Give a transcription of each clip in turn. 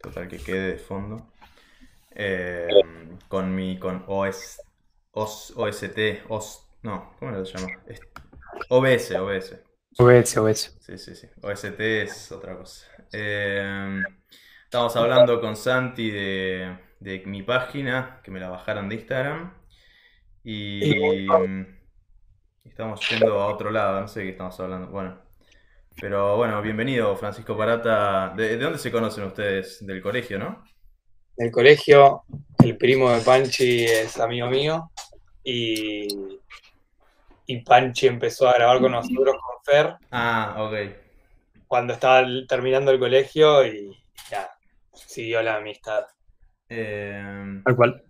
Total, que quede de fondo. Eh, con mi, con OS, OS, OST, OS, no, ¿cómo lo llama? OBS, OBS. OBS, OBS. Sí, sí, sí. OST es otra cosa. Eh, estamos hablando con Santi de, de mi página, que me la bajaron de Instagram. Y, estamos yendo a otro lado, no sé qué estamos hablando. Bueno, pero bueno, bienvenido Francisco Parata. ¿De, dónde se conocen ustedes? Del colegio, ¿no? Del colegio, el primo de Panchi es amigo mío y, y Panchi empezó a grabar con nosotros con Fer. Ah, ok. Cuando estaba terminando el colegio y ya, siguió la amistad. Eh, Tal cual.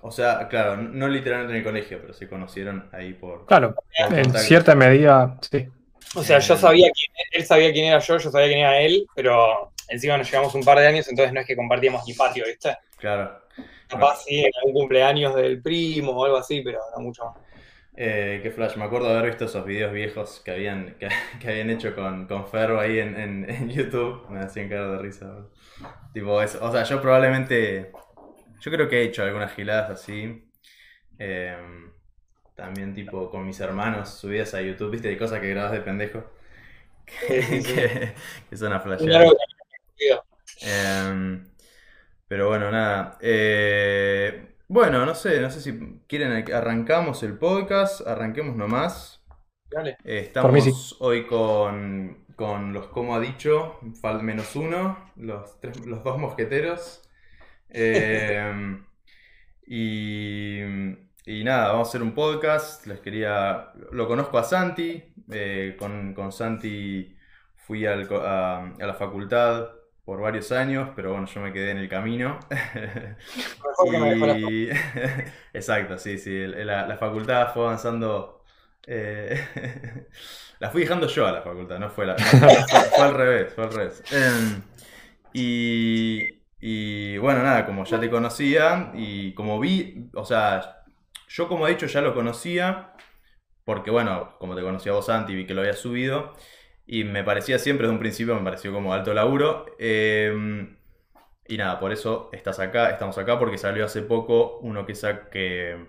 o sea, claro, no literalmente en el colegio, pero se conocieron ahí por... Claro, por en cierta medida, sí. O sea, yo sabía quién, él sabía quién era yo, yo sabía quién era él, pero encima nos llevamos un par de años, entonces no es que compartíamos ni patio, ¿viste? Claro. Capaz sí, en algún cumpleaños del primo o algo así, pero no mucho más. Eh, qué flash, me acuerdo de haber visto esos videos viejos que habían, que, que habían hecho con, con Ferro ahí en, en, en YouTube. Me hacían cara de risa. boludo. Tipo, es, o sea, yo probablemente. Yo creo que he hecho algunas giladas así. Eh, también, tipo, con mis hermanos subidas a YouTube, viste, de cosas que grabas de pendejo. Que, Sí, sí, sí. que, que son a flashear. Em, pero bueno, nada. Eh, bueno, no sé, no sé si quieren arrancamos el podcast, arranquemos nomás. Dale. Eh, mí estamos sí. hoy con, con los como ha dicho, fal menos uno, los, tres- los dos mosqueteros. Em, y, y nada, vamos a hacer un podcast. Les quería. Lo conozco a Santi. eh, con, con Santi fui al a, a la facultad por varios años, pero bueno, yo me quedé en el camino. Y... Exacto, sí, sí. La, la facultad fue avanzando. eh, La fui dejando yo a la facultad, no fue la. no, fue, fue al revés, fue al revés. Em, y, y bueno, nada, como ya te conocía y como vi, o sea, yo como he dicho ya lo conocía, porque bueno, como te conocía vos Santi, vi que lo había subido y me parecía siempre desde un principio, me pareció como alto laburo. eh, y nada, por eso estás acá, estamos acá porque salió hace poco uno que, sa- que,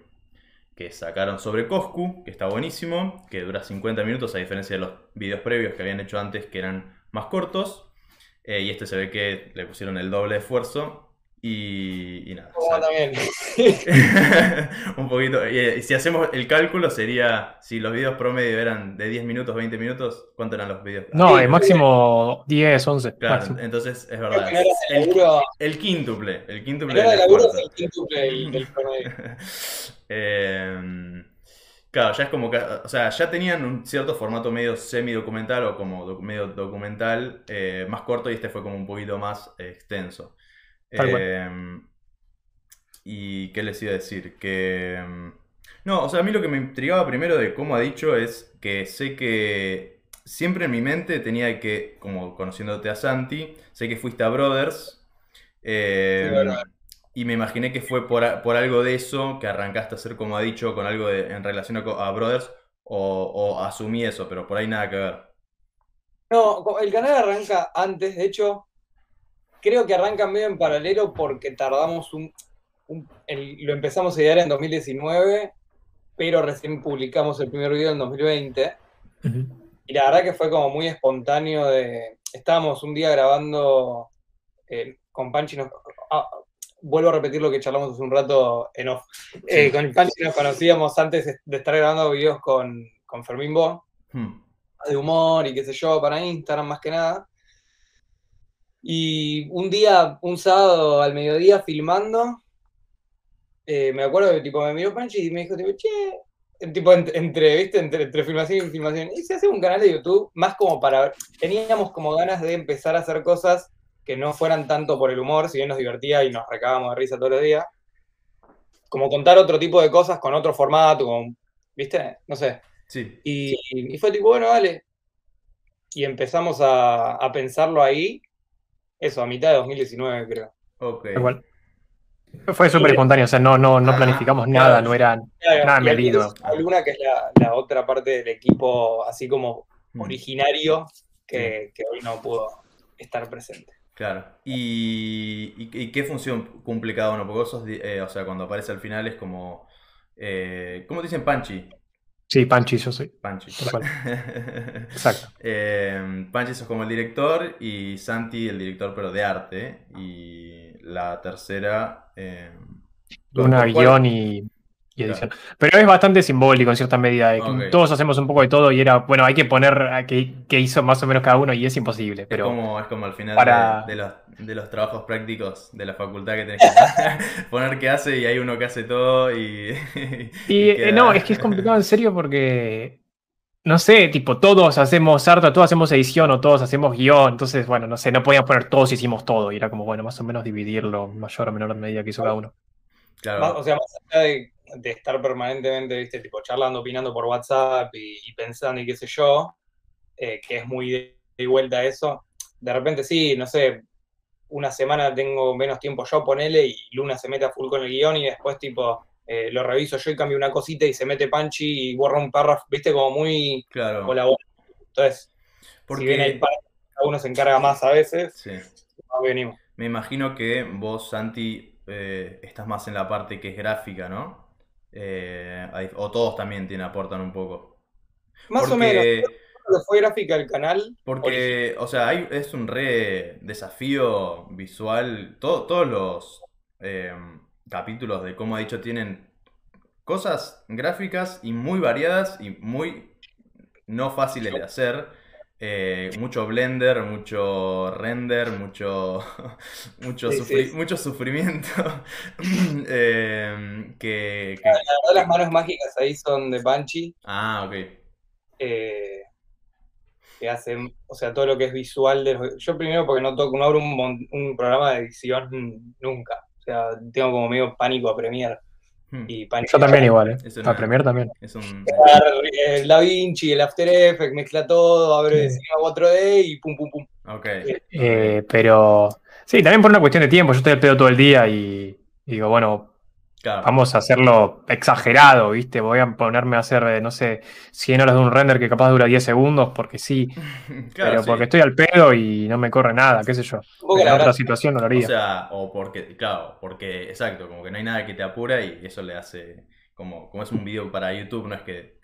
que sacaron sobre Coscu, que está buenísimo, que dura 50 minutos a diferencia de los videos previos que habían hecho antes que eran más cortos. Eh, y este se ve que le pusieron el doble esfuerzo. Y, y nada. Sale. también. Un poquito. Y, eh, si hacemos el cálculo, sería. Si los videos promedio eran de 10 minutos, 20 minutos, ¿cuánto eran los videos? No, el máximo 10, 11. Claro, máximo. entonces es verdad. El, laburo, el quíntuple. El quíntuple el quíntuple del, del promedio. Eh, claro, ya es como que, o sea, ya tenían un cierto formato medio semi-documental o como doc- medio documental eh, más corto y este fue como un poquito más extenso. Eh, y qué les iba a decir, que... mm, No, o sea, a mí lo que me intrigaba primero de cómo ha dicho es que sé que siempre en mi mente tenía que, como conociéndote a Santi, sé que fuiste a Brothers. eh, Sí, y me imaginé que fue por, por algo de eso que arrancaste a hacer, como ha dicho, con algo de- en relación a, Brothers, o, o asumí eso, pero por ahí nada que ver. No, el canal arranca antes, de hecho, creo que arranca medio en paralelo porque tardamos un, un- el- lo empezamos a idear en 2019, pero recién publicamos el primer video en 2020. Ujú. Y la verdad que fue como muy espontáneo de... Estábamos un día grabando eh, con Panchi, nos- ah, vuelvo a repetir lo que charlamos hace un rato en off. Eh, con Panchi nos conocíamos antes de estar grabando videos con, con Fermín Bo, Hmm. de humor y qué sé yo, para Instagram más que nada. Y un día, un sábado al mediodía filmando, eh, me acuerdo que tipo me miró Panchi y me dijo, tipo, che, tipo en- entre, ¿viste? Entre, entre filmación y filmación, y se hace un canal de YouTube más como para, teníamos como ganas de empezar a hacer cosas que no fueran tanto por el humor, si bien nos divertía y nos recábamos de risa todos los días, como contar otro tipo de cosas con otro formato, con, ¿viste? No sé. Sí. Y, y fue tipo, bueno, dale. Y empezamos a, a pensarlo ahí, eso, a mitad de 2019, creo. Ok. Cual. Fue súper espontáneo, o sea, no, no, no Ah, planificamos claro. nada, no era Claro, nada medido. tenés a Luna, que es la, la otra parte del equipo, así como Hmm. originario, que, que hoy no pudo estar presente. Claro. ¿Y, y- y qué función cumple cada uno? Porque vos sos, eh, o sea, cuando aparece al final es como... eh, ¿cómo te dicen Panchi? Sí, Panchi, yo soy. Panchi. Exacto. Eh, Panchi sos como el director y Santi el director pero de arte. Y la tercera... eh, Una ¿por cuál? guion y, y edición. Pero es bastante simbólico en cierta medida. de que Ok. Todos hacemos un poco de todo y era, bueno, hay que poner a qué, qué hizo más o menos cada uno y es imposible. Es Pero como, es como al final para- de, de los, de los trabajos prácticos de la facultad que tenés que poner qué hace y hay uno que hace todo y... Y, eh, queda- no, es que es complicado en serio porque, no sé, tipo, todos hacemos arte, todos hacemos edición o todos hacemos guion. Entonces, bueno, no sé, no podíamos poner todos hicimos todo. Y era como, bueno, más o menos dividirlo mayor o menor medida que hizo cada uno. Claro. Más- o sea, más allá de, de estar permanentemente, viste, tipo charlando, opinando por WhatsApp y, y pensando y qué sé yo, eh, que es muy de, de vuelta a eso, de repente sí, no sé, una semana tengo menos tiempo yo, ponele, y Luna se mete a full con el guion y después tipo eh, lo reviso yo y cambio una cosita y se mete Panchi y borra un párrafo, viste, como muy Claro. colaborativo. Entonces, Porque, si bien hay partes que cada uno se encarga más a veces, sí. no venimos. Me imagino que vos, Santi, eh, estás más en la parte que es gráfica, ¿no? Eh, o todos también tienen, aportan un poco. Más o menos, lo fue gráfica el canal, Porque, o sea, hay- es un re desafío visual. Todo- todos los eh, capítulos de Como ha dicho tienen cosas gráficas y muy variadas y muy no fáciles de hacer. Eh, mucho Blender, mucho render, mucho, mucho, Sí, sufri- sí. mucho sufrimiento. Eh, que, que- La verdad, las manos mágicas ahí son de Banshee, Ah, ok. eh, que hacen, o sea, todo lo que es visual. De los- yo primero porque no toco, no abro un, un programa de edición nunca. O sea, tengo como medio pánico a Premiere. Hmm, Y pánico Yo también igual, ¿eh? Eso A no- Premiere también. Es un... El Da Vinci, el After Effects, mezcla todo, abre Sí. Cinema 4D y pum, pum, pum. Ok. Eh, pero sí, también por una cuestión de tiempo. Yo estoy al pedo todo el día y, y digo, bueno, Claro. vamos a hacerlo exagerado, ¿viste? Voy a ponerme a hacer, eh, no sé, 100 horas de un render que capaz dura 10 segundos porque sí, Claro, pero sí. porque estoy al pedo y no me corre nada, qué sé yo. En la otra situación no lo O haría. sea, o porque, claro, porque, exacto, como que no hay nada que te apura y eso le hace, como, como es un video para YouTube, no es que,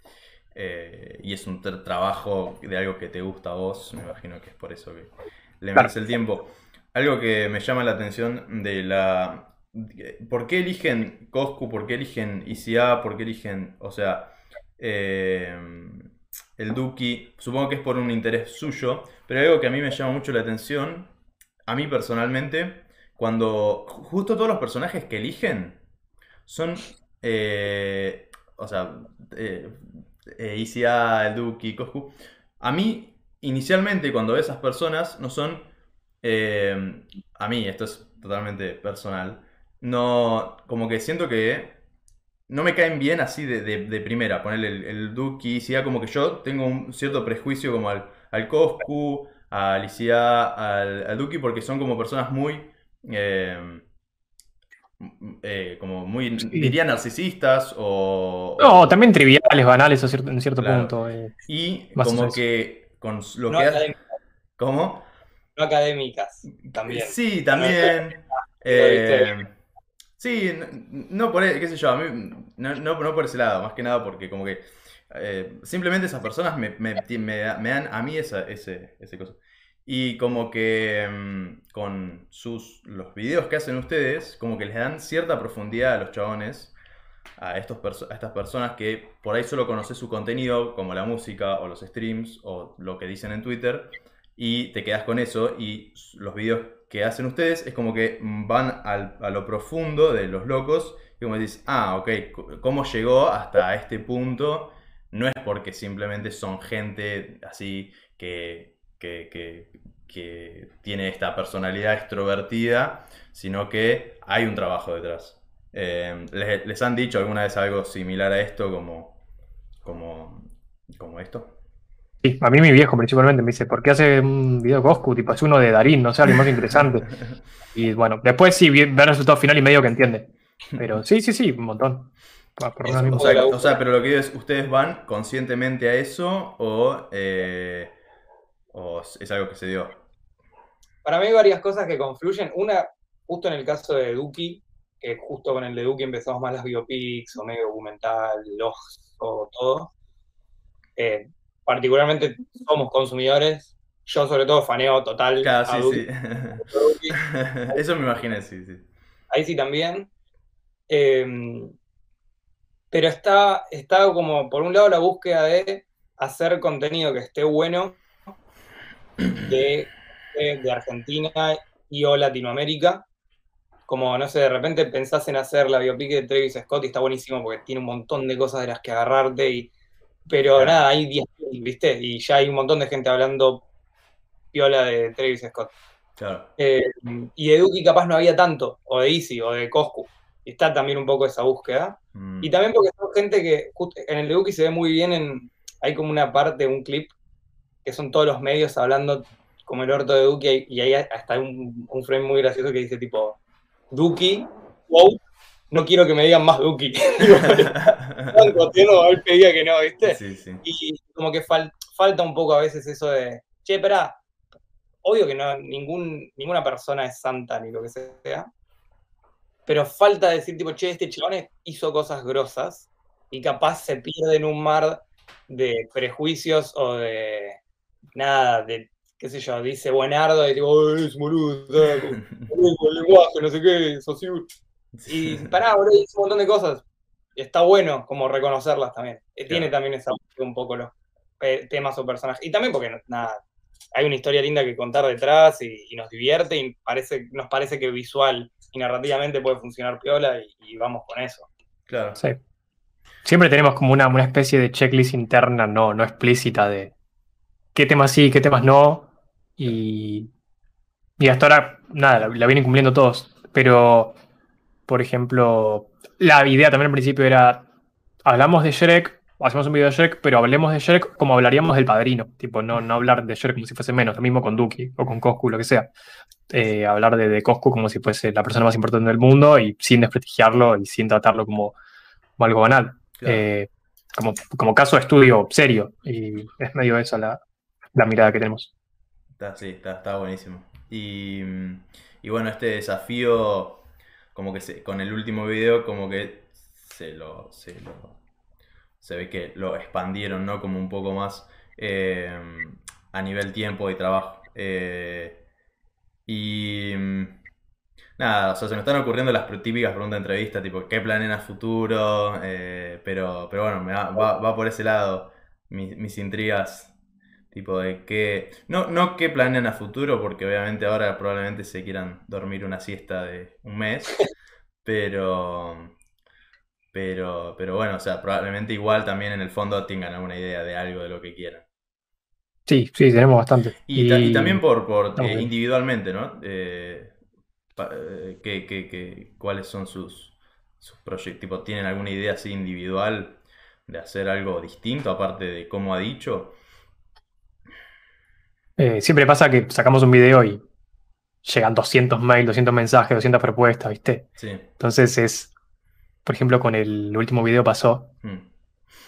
eh, y es un tra- trabajo de algo que te gusta a vos, me imagino que es por eso que le Claro. metes el tiempo. Algo que me llama la atención de la... ¿Por qué eligen Coscu? ¿Por qué eligen ICA? ¿Por qué eligen, o sea, eh, el Duki? Supongo que es por un interés suyo, pero algo que a mí me llama mucho la atención, a mí personalmente, cuando justo todos los personajes que eligen son, eh, o sea, eh, eh, ICA, el Duki, Coscu, a mí inicialmente cuando veo esas personas no son, a mí esto es totalmente personal, no, como que siento que no me caen bien así de, de- de primera, ponerle el, el Duki, ICA, como que yo tengo un cierto prejuicio como al, al Coscu, a Alicia, al, al Duki, porque son como personas muy, eh, eh, como muy, Sí. diría narcisistas o... No, también triviales, banales a cierto- en cierto Claro. punto. eh. Y como que con lo No que... académicas, ¿Cómo? no académicas, también. Sí, también. eh, sí, no por, e- qué sé yo, a mí, no, no- por ese lado, más que nada porque como que eh, simplemente esas personas me, me, me da- me dan a mí esa, ese, ese cosa. Y como que mm, con sus, los videos que hacen ustedes, como que les dan cierta profundidad a los chabones, a, estos a estas personas que por ahí solo conoces su contenido, como la música o los streams o lo que dicen en Twitter, y te quedas con eso y los videos que hacen ustedes es como que van a lo profundo de los locos y como dices, ah, ok, ¿cómo llegó hasta este punto? No es porque simplemente son gente así que, que, que- tiene esta personalidad extrovertida, sino que hay un trabajo detrás. Eh, ¿les, les han dicho alguna vez algo similar a esto como, como, como esto? Sí, a mí mi viejo principalmente me dice, ¿por qué hace un video Coscu? Tipo, hace uno de Darín, no sé, algo más interesante. Y bueno, después sí, ve el resultado final y medio que entiende. Pero sí, sí, sí, un montón. Por misma- O sea, la o sea, pero lo que digo es, ¿ustedes van conscientemente a eso o, eh, o es algo que se dio? para mí hay varias cosas que confluyen. Una, justo en el caso de Duki, que justo con el de Duki empezamos más las biopics o medio documental, los o todo. Eh, particularmente somos consumidores. Yo sobre todo faneo total. Claro, sí, sí. Eso me imaginé, sí, sí. Ahí sí también. Eh, pero está, está como, por un lado, la búsqueda de hacer contenido que esté bueno de, de- de Argentina y o Latinoamérica. Como, no sé, de repente pensás en hacer la biopic de Travis Scott y está buenísimo porque tiene un montón de cosas de las que agarrarte. Y, pero Claro. nada, hay 10, ¿viste? Y ya hay un montón de gente hablando piola de Travis Scott. Claro. Eh, y de Duki capaz no había tanto, o de Easy, o de Coscu. Y está también un poco esa búsqueda. Mm. Y también porque son gente que en el de Duki se ve muy bien en. Hay como una parte, un clip, que son todos los medios hablando como el orto de Duki, y ahí hasta un, un frame muy gracioso que dice tipo, Duki, wow, no quiero que me digan más Duki. Tío, él pedía que no, ¿viste? Sí, sí. Y como que fal- falta un poco a veces eso de, che, espera, obvio que no, ningún, ninguna persona es santa ni lo que sea, pero falta decir, tipo, che, este chabón hizo cosas grosas y capaz se pierde en un mar de prejuicios o de nada, de, qué sé yo, dice buenardo y tipo, "Oh, es boludo, ah, el lenguaje, no sé qué, sos un-". Y pará, boludo, hizo un montón de cosas. Y está bueno como reconocerlas también. Eh, Tiene también esa un poco los eh, temas o personajes. Y también porque, nada, hay una historia linda que contar detrás y, y nos divierte y parece, nos parece que visual y narrativamente puede funcionar piola y, y vamos con eso. Claro. Sí. Siempre tenemos como una, una especie de checklist interna no, no explícita de qué temas sí, qué temas no. Y, y hasta ahora, nada, la, la vienen cumpliendo todos. Pero, por ejemplo, la idea también al principio era, hablamos de Shrek, hacemos un video de Shrek, pero hablemos de Shrek como hablaríamos del padrino. Tipo, no, no hablar de Shrek como si fuese menos, lo mismo con Duki o con Coscu, lo que sea. Eh, hablar de, de Coscu como si fuese la persona más importante del mundo y sin desprestigiarlo y sin tratarlo como, como algo banal. Claro. Eh, como, como caso de estudio serio. Y es medio esa la, la mirada que tenemos. Está, sí, está, está buenísimo. Y, y bueno, este desafío, como que se, con el último video, como que se lo, se lo- se ve que lo expandieron, ¿no? Como un poco más eh, a nivel tiempo y trabajo. Eh, y mm, nada, o sea, se me están ocurriendo las típicas preguntas de entrevista, tipo, ¿qué planean a futuro? Eh, pero, pero bueno, me va, va- por ese lado mis intrigas Tipo de que. No, no qué planean a futuro, porque obviamente ahora probablemente se quieran dormir una siesta de un mes. Pero. Pero. Pero bueno, o sea, probablemente igual también en el fondo tengan alguna idea de algo de lo que quieran. Sí, sí, tenemos bastante. Y, ta- y también por, por eh, individualmente, ¿no? Eh, ¿qué- qué- qué- cuáles son sus, sus proyectos? Tipo, ¿tienen alguna idea así individual de hacer algo distinto, aparte de cómo ha dicho? Eh, siempre pasa que sacamos un video y llegan 200 mails, 200 mensajes, 200 propuestas, ¿viste? Sí. Entonces es, por ejemplo, con el último video pasó Mm.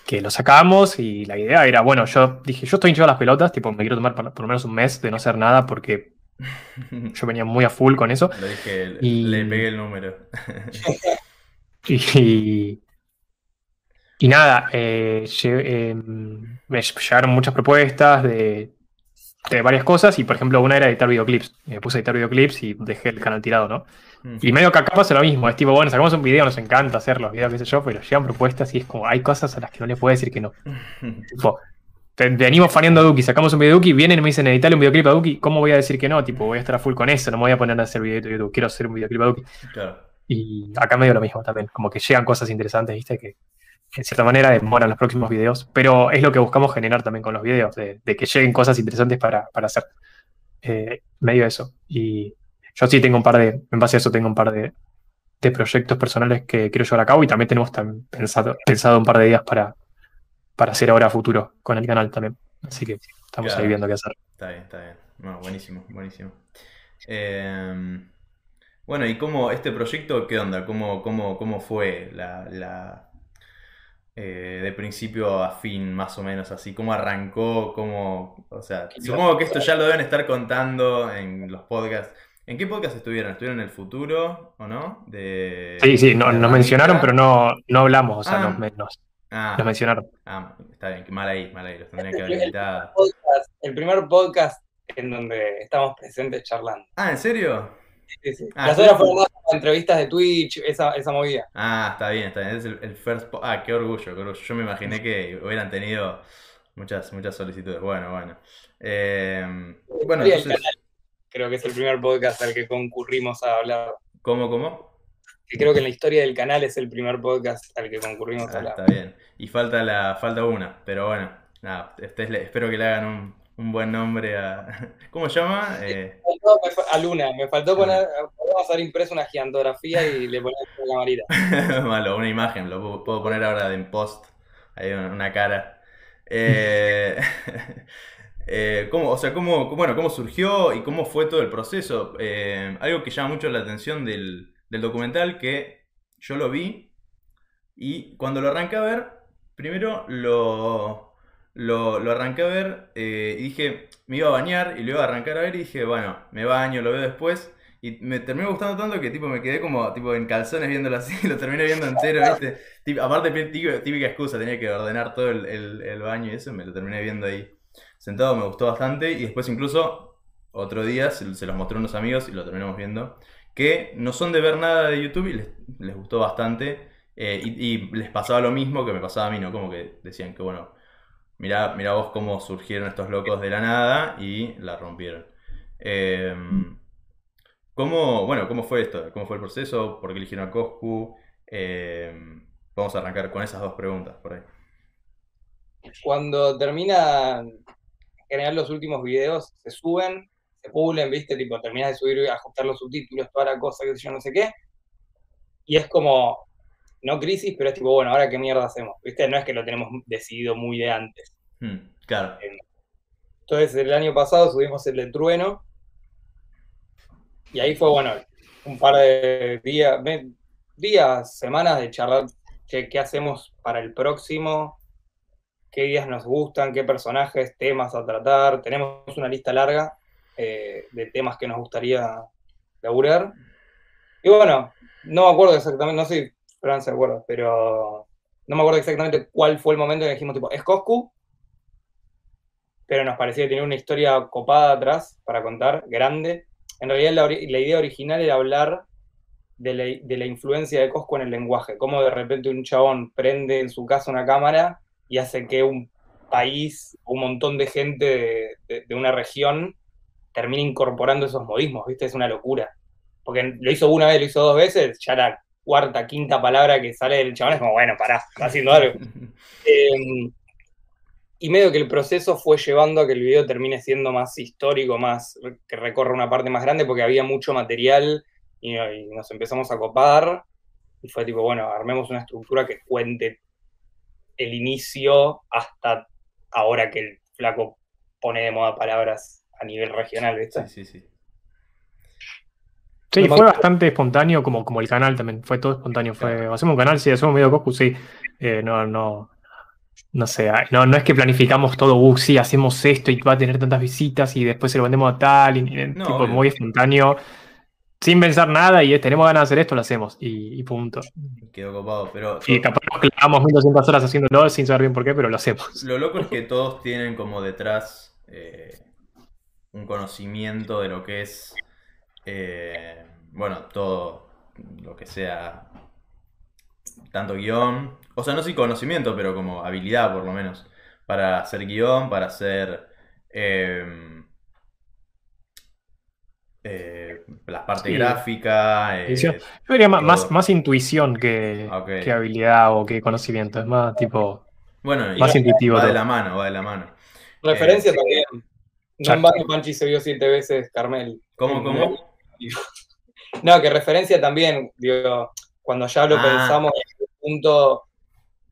que lo sacamos y la idea era, bueno, yo dije, yo estoy hinchado a las pelotas, tipo, me quiero tomar por, por lo menos un mes de no hacer nada porque yo venía muy a full con eso. Lo dije, Y- le pegué el número. Y, y nada, eh, lle- eh, me llegaron muchas propuestas de, de varias cosas y por ejemplo una era editar videoclips. Me puse a editar videoclips y dejé el canal tirado, ¿no? Mm. Y medio que acá pasa lo mismo, es tipo, bueno, sacamos un video, nos encanta hacer los videos, qué sé yo, pero llegan propuestas y es como, hay cosas a las que no le puedo decir que no. Tipo, venimos faneando a Duki, sacamos un video de Duki, vienen y me dicen editarle un videoclip a Duki, ¿cómo voy a decir que no? Tipo, voy a estar a full con eso, no me voy a poner a hacer video de YouTube, quiero hacer un videoclip a Duki. Claro. Y acá medio lo mismo también, como que llegan cosas interesantes, ¿viste? Que en cierta manera demoran los próximos videos, pero es lo que buscamos generar también con los videos, de, de que lleguen cosas interesantes para, para hacer. Eh, medio eso. Y yo sí tengo un par de, en base a eso tengo un par de, de proyectos personales que quiero llevar a cabo y también tenemos tam- pensado, pensado un par de ideas para, para hacer ahora futuro con el canal también. Así que estamos Claro. ahí viendo qué hacer. Está bien, está bien. Buenísimo, buenísimo. Eh, bueno, ¿y cómo este proyecto, qué onda? ¿Cómo, cómo, cómo fue la, la, eh, de principio a fin, más o menos así? ¿Cómo arrancó? ¿Cómo, o sea, supongo que esto ya lo deben estar contando en los podcasts. ¿En qué podcast estuvieron? ¿Estuvieron en el futuro o no? De, Sí, sí, no- de nos mencionaron, pero no, no hablamos, o sea, Ah. nos, Ah, nos mencionaron. ah, está bien, mal ahí, mal ahí, los tendrían que haber El- invitado. El primer podcast en donde estamos presentes charlando. Ah, ¿en serio? Sí, sí. Ah, Las sí. otras fueron más entrevistas de Twitch, esa, esa movida. Ah, está bien, está bien. Es el, el first Ah, qué orgullo, qué orgullo. Yo me imaginé que hubieran tenido muchas, muchas solicitudes. Bueno, bueno. Eh, bueno, entonces, canal, creo que es el primer podcast al que concurrimos a hablar. ¿cómo, cómo? Que creo que en la historia del canal es el primer podcast al que concurrimos a Ah, hablar. está bien. Y falta la, falta una, pero bueno, nada, le- espero que le hagan un, un buen nombre a. ¿Cómo se llama? Eh, Me faltó- me a Luna, me faltó poner, podemos haber impreso una gigantografía y le ponemos una camarita. Malo, una imagen, lo puedo, puedo poner ahora en post, ahí una, una cara. Eh, eh, ¿cómo, o sea, cómo, bueno, cómo surgió y cómo fue todo el proceso? Algo que llama mucho la atención del, del documental, que yo lo vi y cuando lo arranqué a ver, primero lo, lo, arranqué a ver eh, y dije, me iba a bañar y lo iba a arrancar a ver y dije, bueno, me baño, lo veo después. Y me terminó gustando tanto que tipo me quedé como tipo en calzones viéndolo así, lo terminé viendo entero, ¿viste? Aparte, típica, excusa, tenía que ordenar todo el, baño y eso, me lo terminé viendo ahí sentado, me gustó bastante. Y después incluso otro día se, los mostré a unos amigos y lo terminamos viendo, que no son de ver nada de YouTube y les, gustó bastante. eh, y les pasaba lo mismo que me pasaba a mí, ¿no? Como que decían que, bueno, mirá, mirá vos cómo surgieron estos locos de la nada y la rompieron. Eh, ¿Cómo, bueno, cómo fue esto? ¿Cómo fue el proceso? ¿Por qué eligieron a Coscu? Eh, vamos a arrancar con esas dos preguntas por ahí. Cuando terminan en general los últimos videos, se suben, se pulen, ¿viste? Tipo, terminas de subir y ajustar los subtítulos, toda la cosa, que yo, no sé qué. Y es como, no crisis, pero es tipo, bueno, ahora qué mierda hacemos, ¿viste? No es que lo tenemos decidido muy de antes. Hmm, claro. Entonces, el año pasado subimos el de Trueno. Y ahí fue, bueno, un par de días, días, semanas de charlar che, qué hacemos para el próximo, qué días nos gustan, qué personajes, temas a tratar. Tenemos una lista larga eh, de temas que nos gustaría laburar. Y bueno, no me acuerdo exactamente, no sé acuerda, pero no me acuerdo exactamente cuál fue el momento en que dijimos, tipo, es Coscu, pero nos parecía que tenía una historia copada atrás para contar, grande. En realidad la, idea original era hablar de la, influencia de Coscu en el lenguaje, cómo de repente un chabón prende en su casa una cámara y hace que un país, un montón de gente de, una región termine incorporando esos modismos, ¿viste? Es una locura. Porque lo hizo una vez, lo hizo dos veces, ya la cuarta, quinta palabra que sale del chabón es como, bueno, pará, está haciendo algo. Eh, y medio que el proceso fue llevando a que el video termine siendo más histórico, más que recorra una parte más grande, porque había mucho material y, y nos empezamos a copar. Y fue tipo, bueno, armemos una estructura que cuente el inicio hasta ahora que el flaco pone de moda palabras a nivel regional, ¿viste? Sí, sí, sí. Sí, fue bastante espontáneo, como, como el canal también, fue todo espontáneo. Fue, hacemos un canal, sí, hacemos de Coscu, sí. Eh, no, no, no sé, ah, no, no es que planificamos todo, uh, sí, hacemos esto y va a tener tantas visitas y después se lo vendemos a tal, y, y- No, tipo obvio. muy espontáneo, sin pensar nada y eh, tenemos ganas de hacer esto, lo hacemos y, y punto. Quedó copado, pero Y capaz nos clavamos 1200 horas haciéndolo sin saber bien por qué, pero lo hacemos. lo loco es que todos tienen como detrás eh, un conocimiento de lo que es, eh, bueno, todo lo que sea, tanto guion, o sea, no sé si conocimiento, pero como habilidad por lo menos, para hacer guion, para hacer eh, eh, la parte Sí. gráfica. eh, Edición. Yo diría más, más, más intuición que, que habilidad o que conocimiento, es más tipo, bueno, y más intuitivo va de la mano, va de la mano. Referencia también. No en vano Panchi se vio siete veces Carmel. ¿Cómo, cómo? No, que referencia también, digo, cuando ya lo Ah. pensamos en un punto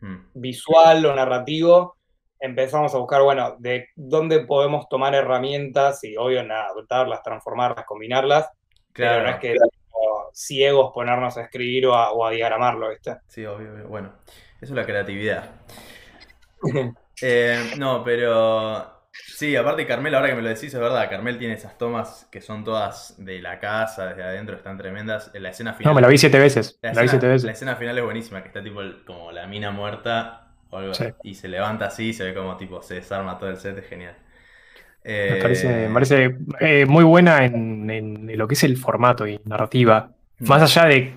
Mm, visual o narrativo, empezamos a buscar, bueno, de dónde podemos tomar herramientas y, obvio, nada, adoptarlas, transformarlas, combinarlas, pero no Claro. es que ciegos ponernos a escribir o a, o a diagramarlo, ¿viste? Sí, obvio, obvio. Bueno, eso es la creatividad. Eh, no, pero. Sí, aparte Carmel, ahora que me lo decís, es verdad, Carmel tiene esas tomas que son todas de la casa, desde adentro, están tremendas. La escena final. No, me la vi siete veces. La La vi escena, siete veces. la escena final es buenísima, que está tipo el- como la mina muerta o algo, Sí. y se levanta así y se ve como tipo se desarma todo el set, es genial. Me Eh, parece, me parece eh, muy buena en, en lo que es el formato y narrativa. mm, Más allá de.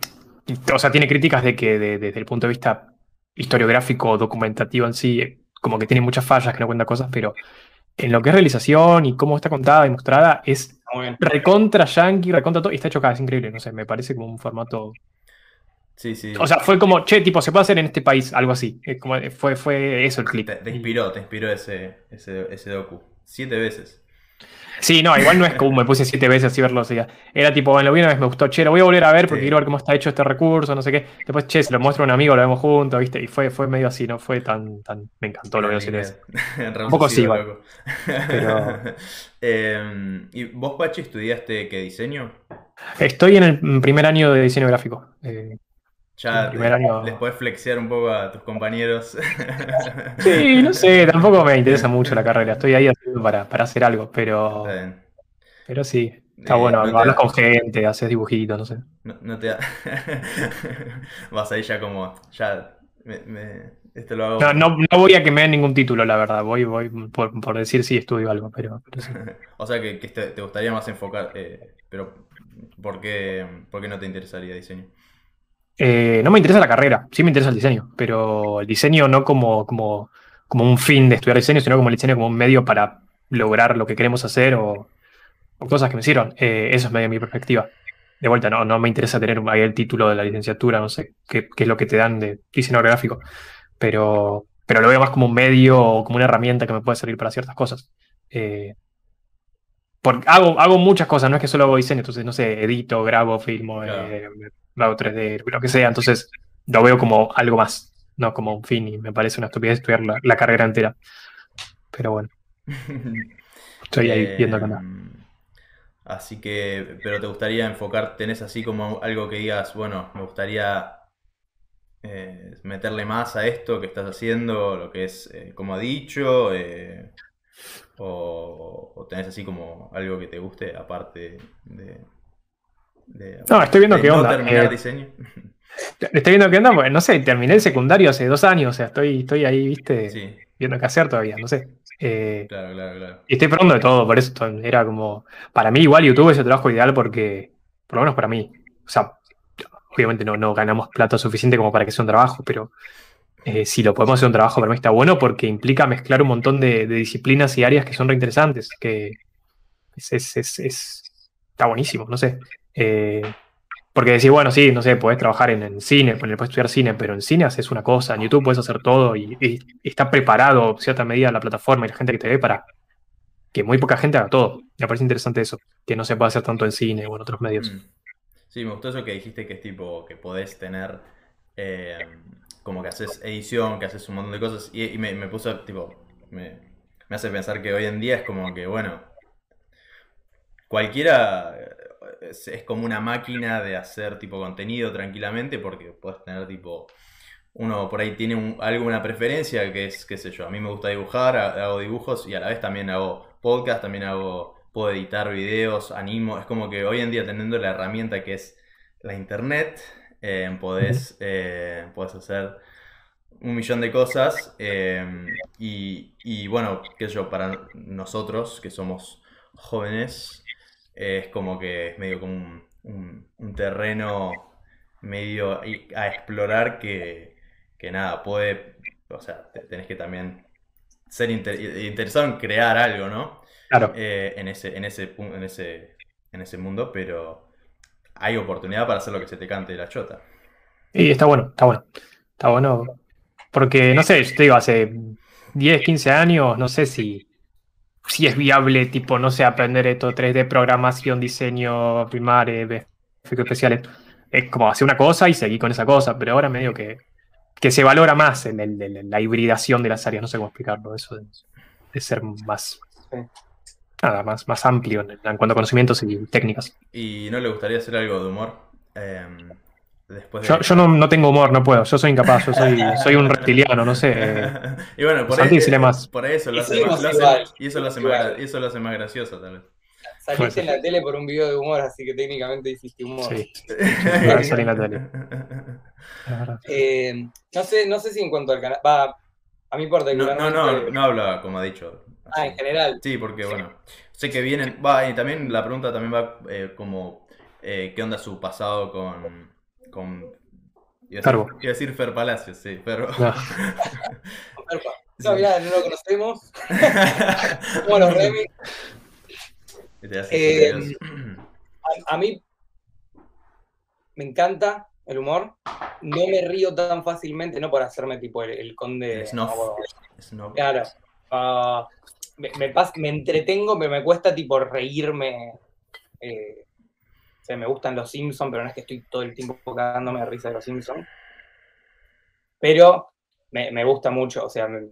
O sea, tiene críticas de que de- desde el punto de vista historiográfico o documentativo en sí, eh, como que tiene muchas fallas, que no cuenta cosas, pero en lo que es realización y cómo está contada y mostrada, es recontra yankee, recontra todo, y está hecho acá, es increíble, no sé, me parece como un formato. Sí, sí. O sea, fue como, che, tipo, se puede hacer en este país, algo así. Como, fue, fue eso el clip. te, te inspiró, te inspiró ese, ese, ese docu. Siete veces. Sí, no, igual no es como me puse siete veces así verlo. O sea, era tipo, bueno, lo vi una vez, me gustó, che, lo voy a volver a ver porque Sí. quiero ver cómo está hecho este recurso, no sé qué. Después, che, se lo muestro a un amigo, lo vemos juntos, ¿viste? Y fue, fue medio así, no fue tan, tan, me encantó, lo veo siete veces. Un poco sí, igual. Pero- Em, ¿Y vos, Pachi, estudiaste qué diseño? Estoy en el primer año de diseño gráfico. Eh, Ya te- año- les podés flexear un poco a tus compañeros. sí, no sé, tampoco me interesa mucho la carrera. Estoy ahí haciendo para, para hacer algo, pero, pero sí. Está Eh, bueno, no hablas da- con gente, haces dibujitos, no sé. No, no te da- Vas ahí ya como, ya, me, me- esto lo hago. No, no, no voy a que me den ningún título, la verdad. Voy, voy por, por decir sí estudio algo, pero, pero sí. O sea que, te gustaría más enfocar, eh, pero ¿por qué, por qué no te interesaría diseño? Eh, no me interesa la carrera, sí me interesa el diseño, pero el diseño no como, como, como un fin de estudiar diseño, sino como el diseño como un medio para lograr lo que queremos hacer o, cosas que me sirvan. Eh, eso es medio mi perspectiva. De vuelta, no, no me interesa tener ahí el título de la licenciatura, no sé qué, qué es lo que te dan de diseño gráfico, pero, pero lo veo más como un medio o como una herramienta que me puede servir para ciertas cosas. Eh, porque hago, hago muchas cosas, no es que solo hago diseño, entonces, no sé, edito, grabo, filmo, Claro. eh, hago 3D, lo que sea, entonces lo veo como algo más, no como un fin, y me parece una estupidez estudiar la, la carrera entera. Pero bueno, estoy ahí viendo acá. Así que, pero te gustaría enfocar, tenés así como algo que digas, bueno, me gustaría eh, meterle más a esto que estás haciendo, lo que es, eh, como ha dicho, eh, o, o tenés así como algo que te guste aparte de... de- No, estoy viendo qué no onda, terminar eh, diseño. Estoy viendo qué onda, no sé, terminé el secundario hace dos años, o sea, estoy, estoy ahí, viste, Sí, viendo qué hacer todavía, no sé. Eh, claro, claro, claro. Y estoy probando de todo, por eso era como. Para mí, igual YouTube es el trabajo ideal porque. Por lo menos para mí. O sea, obviamente no, no ganamos plata suficiente como para que sea un trabajo, pero eh, si lo podemos hacer un trabajo, para mí está bueno porque implica mezclar un montón de, de disciplinas y áreas que son reinteresantes. Que es, es- es- es- está buenísimo, no sé. Eh, porque decir, bueno, sí, no sé, podés trabajar en, en cine, puedes estudiar cine, pero en cine haces una cosa, en YouTube puedes hacer todo y, y está preparado, en cierta medida, la plataforma y la gente que te ve para que muy poca gente haga todo. Me parece interesante eso, que no se puede hacer tanto en cine o en otros medios. Mm. Sí, me gustó eso que dijiste que es tipo que podés tener eh, como que haces edición, que haces un montón de cosas y, me, me puso tipo, me, me hace pensar que hoy en día es como que, bueno, cualquiera eh, es, como una máquina de hacer tipo contenido tranquilamente porque puedes tener tipo, uno por ahí tiene un- alguna preferencia que es, qué sé yo, a mí me gusta dibujar, ha- hago dibujos y a la vez también hago podcast, también hago, puedo editar videos, animo, es como que hoy en día teniendo la herramienta que es la internet, eh, podés, eh, podés hacer un millón de cosas eh, y, y bueno, qué sé yo, para nosotros que somos jóvenes, es como que es medio como un, un- un terreno medio a explorar que, que nada, puede, o sea, te- tenés que también ser inter- interesado en crear algo, ¿no? Claro. Eh, en ese, en ese, en ese, en ese mundo, pero hay oportunidad para hacer lo que se te cante de la chota. Y está bueno, está bueno. Está bueno. Porque, no sé, yo te digo, hace 10, 15 años, no sé si, si es viable, tipo, no sé, aprender esto 3D, programación, diseño, primar, eh, efectos especiales. Es como hacer una cosa y seguir con esa cosa, pero ahora medio que, que se valora más el- el- la hibridación de las áreas, no sé cómo explicarlo, eso de, de ser más, Sí. Nada, más, más amplio en, en cuanto a conocimientos y técnicas. ¿Y no le gustaría hacer algo de humor? em, después de... Yo, yo no, no tengo humor, no puedo. Yo soy incapaz, yo soy, soy un reptiliano, no sé. y bueno, por, Santi, ahí- más. por eso lo Y hace, más- gracioso tal vez. Saliste en la tele por un video de humor, así que técnicamente hiciste humor. Sí, salí en la tele. Eh, no sé, no sé si en cuanto al canal. Va, a mí No, particularmente. no, no, no habla como ha dicho. Ah, en general. Sí, porque bueno, sé que vienen, va, y también la pregunta también va eh, como, eh, ¿qué onda su pasado con, con, iba a decir, Carbo. iba a decir Fer Palacios, sí, pero... No. No, mirá, no lo conocemos. Te hace Eh. A, a mí me encanta el humor. No me río tan fácilmente, no por hacerme tipo el, el conde. Snuff. Claro. Ah, me, me, pas- me entretengo, pero me cuesta tipo reírme. eh, o sea, me gustan los Simpsons, pero no es que estoy todo el tiempo cagándome de risa de los Simpsons. Pero me, me gusta mucho, o sea, me-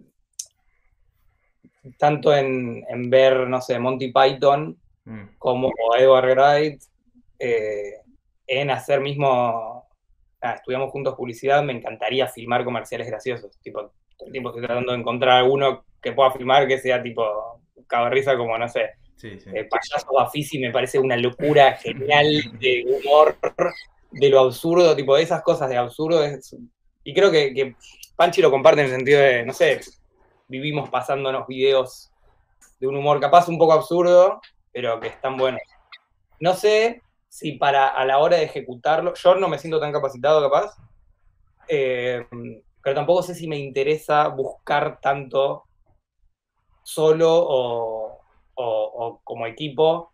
tanto en, en ver, no sé, Monty Python Mm, como Edward Wright, eh, en hacer mismo, nada, estudiamos juntos publicidad, me encantaría filmar comerciales graciosos, tipo, tiempo estoy tratando de encontrar alguno que pueda filmar que sea tipo cabarrisa como, no sé, Sí, sí. eh, Payaso Bafisi me parece una locura genial de humor, de lo absurdo, tipo de esas cosas de absurdo. es- y creo que, que Panchi lo comparte en el sentido de, no sé, vivimos pasándonos videos de un humor capaz un poco absurdo, pero que están buenos. No sé si para a la hora de ejecutarlo, yo no me siento tan capacitado capaz, eh, pero tampoco sé si me interesa buscar tanto solo o, o- o como equipo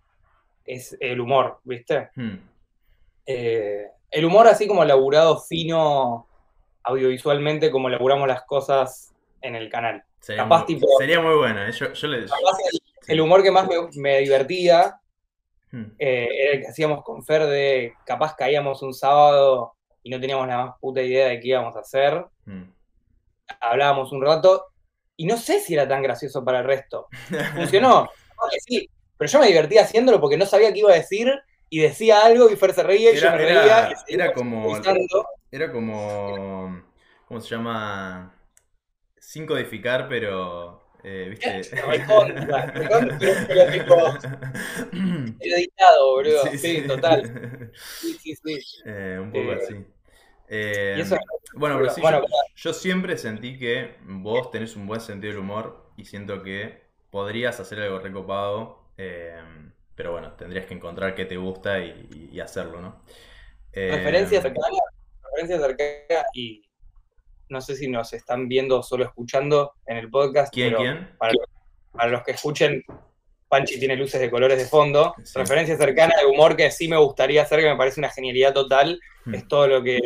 es el humor, ¿viste? Mm, Eh, el humor así como laburado fino audiovisualmente, como laburamos las cosas en el canal. Sería, Capaz, muy, tipo- sería muy bueno. eh, Yo, yo le, Capaz el, el humor que más me, me divertía Mm, eh, era el que hacíamos con Fer de capaz caíamos un sábado y no teníamos la más puta idea de qué íbamos a hacer. mm. Hablábamos un rato y no sé si era tan gracioso para el resto. Funcionó, sí, pero yo me divertía haciéndolo porque no sabía qué iba a decir y decía algo y Fer se reía y yo Era- me era- reía. y era como-. Era como. ¿Cómo se llama? Sin codificar, pero. Eh, ¿Viste? Recontra, pero- tipo, editado, boludo. Sí, total. Sí, sí, sí. Eh, un poco Eh, así. Eh, eso, bueno, pero sí, bueno, yo, yo siempre sentí que vos tenés un buen sentido del humor y siento que podrías hacer algo recopado, pero bueno, tendrías que encontrar qué te gusta y, y hacerlo, ¿no? Referencia cercana, referencia cercana y no sé si nos están viendo o solo escuchando en el podcast. ¿Quién, pero quién? Para, para los que escuchen, Panchi tiene luces de colores de fondo. Sí. Referencia cercana de humor que sí me gustaría hacer, que me parece una genialidad total. Hmm. Es todo lo que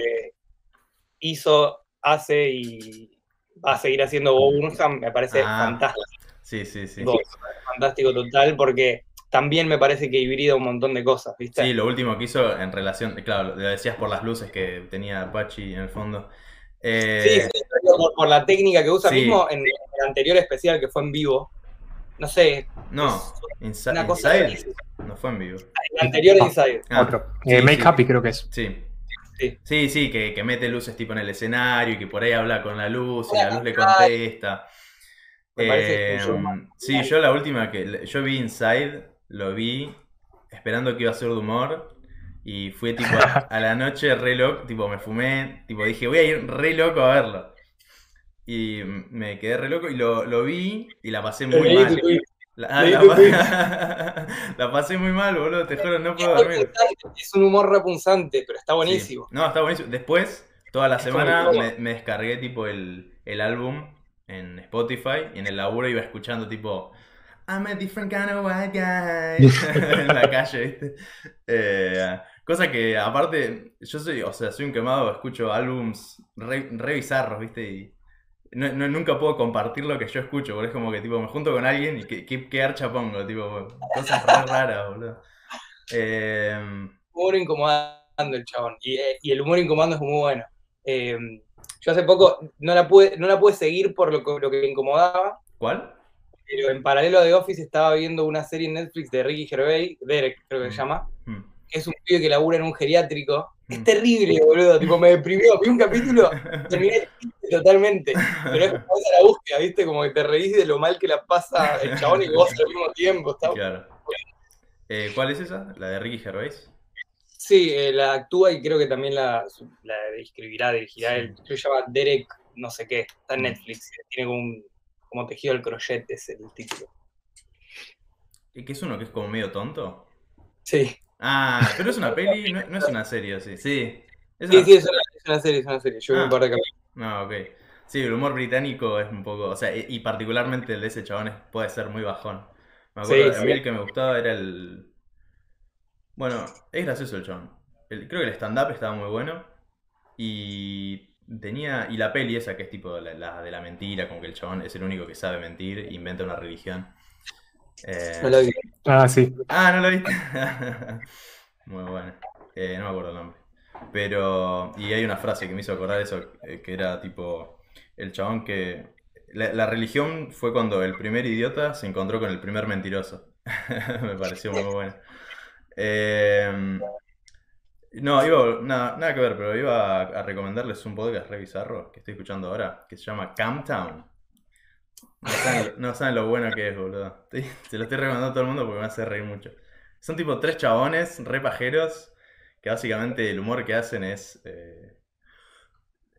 hizo, hace y va a seguir haciendo Bob Burnham. Me parece Ah, fantástico. Sí, sí, sí. fantástico total porque también me parece que hibrida un montón de cosas, ¿viste? Sí, lo último que hizo en relación, claro, lo decías por las luces que tenía Apache en el fondo. Eh, Sí, sí, pero por, por la técnica que usa sí. mismo en el anterior especial que fue en vivo. No sé, No, es una cosa Inside no fue en vivo. El anterior Inside. Ah, Otro. sí, Eh, Make sí. Happy creo que es. Sí. Sí. Sí, sí, que, que mete luces tipo en el escenario y que por ahí habla con la luz y la luz le contesta. Me parece Eh, sí, yo la última que yo vi Inside, lo vi esperando que iba a ser de humor y fui tipo a, a la noche re loco, tipo me fumé, tipo dije voy a ir re loco a verlo. Y me quedé re loco y lo, lo vi y la pasé muy Leí mal. La, la tweet. la pasé muy mal, boludo, te juro, no puedo dormir. Es un humor repunzante, pero está buenísimo. Sí. No, está buenísimo. Después, toda la semana me, me descargué tipo el, el álbum en Spotify y en el laburo iba escuchando tipo I'm a different kind of white guy en la calle, ¿viste? Eh, cosa que aparte, yo soy, o sea, soy un quemado, escucho álbums re, re bizarros, ¿viste? Y no, no- nunca puedo compartir lo que yo escucho, porque es como que tipo me junto con alguien y qué, qué, qué archa pongo, tipo, cosas re raras, boludo. Eh, Humor incomodando el chabón. Y, eh, y el humor incomodando es muy bueno. Eh, yo hace poco no la pude, no la pude seguir por lo, que- lo que me incomodaba, ¿Cuál? pero en paralelo a The Office estaba viendo una serie en Netflix de Ricky Gervais, Derek creo que se Mm. llama, es un pibe que labura en un geriátrico. Es Mm. terrible, boludo. Tipo, me deprimió. Vi un capítulo, terminé totalmente. Pero es como esa la búsqueda, ¿viste? Como que te reís de lo mal que la pasa el chabón y vos al mismo tiempo. Está... Claro. Eh, ¿Cuál es esa? ¿La de Ricky Gervais? Sí, eh, la actúa y creo que también la, la escribirá, dirigirá Sí. él. Que se llama Derek, no sé qué. Está en Mm. Netflix. Tiene como un como tejido el crochet, es el título. ¿Y ¿Qué es uno que es como medio tonto? Sí, Ah, pero es una peli, no, no es una serie, sí. Sí, es sí, una- sí, es una, es una serie, es una serie. Yo vi Ah. un par de capítulos. No, ok. Sí, el humor británico es un poco, o sea, y particularmente el de ese chabón puede ser muy bajón. Me acuerdo, Sí, a sí. mí el que me gustaba era el... Bueno, es gracioso el chabón. El- creo que el stand-up estaba muy bueno. Y tenía... Y la peli esa que es tipo la, la de la mentira, como que el chabón es el único que sabe mentir, inventa una religión. Eh, No la vi. Ah, sí. Ah, ¿no lo viste? Muy bueno. Eh, no me acuerdo el nombre. Pero, y hay una frase que me hizo acordar eso, eh, que era tipo, el chabón que... La, la religión fue cuando el primer idiota se encontró con el primer mentiroso. Me pareció muy bueno. Eh, no, iba, nada, nada que ver, pero iba a, a recomendarles un podcast re bizarro que estoy escuchando ahora, que se llama Camptown. No saben, no saben lo bueno que es, boludo. Se lo estoy recomendando a todo el mundo porque me hace reír mucho. Son tipo tres chabones re pajeros que básicamente el humor que hacen es... eh,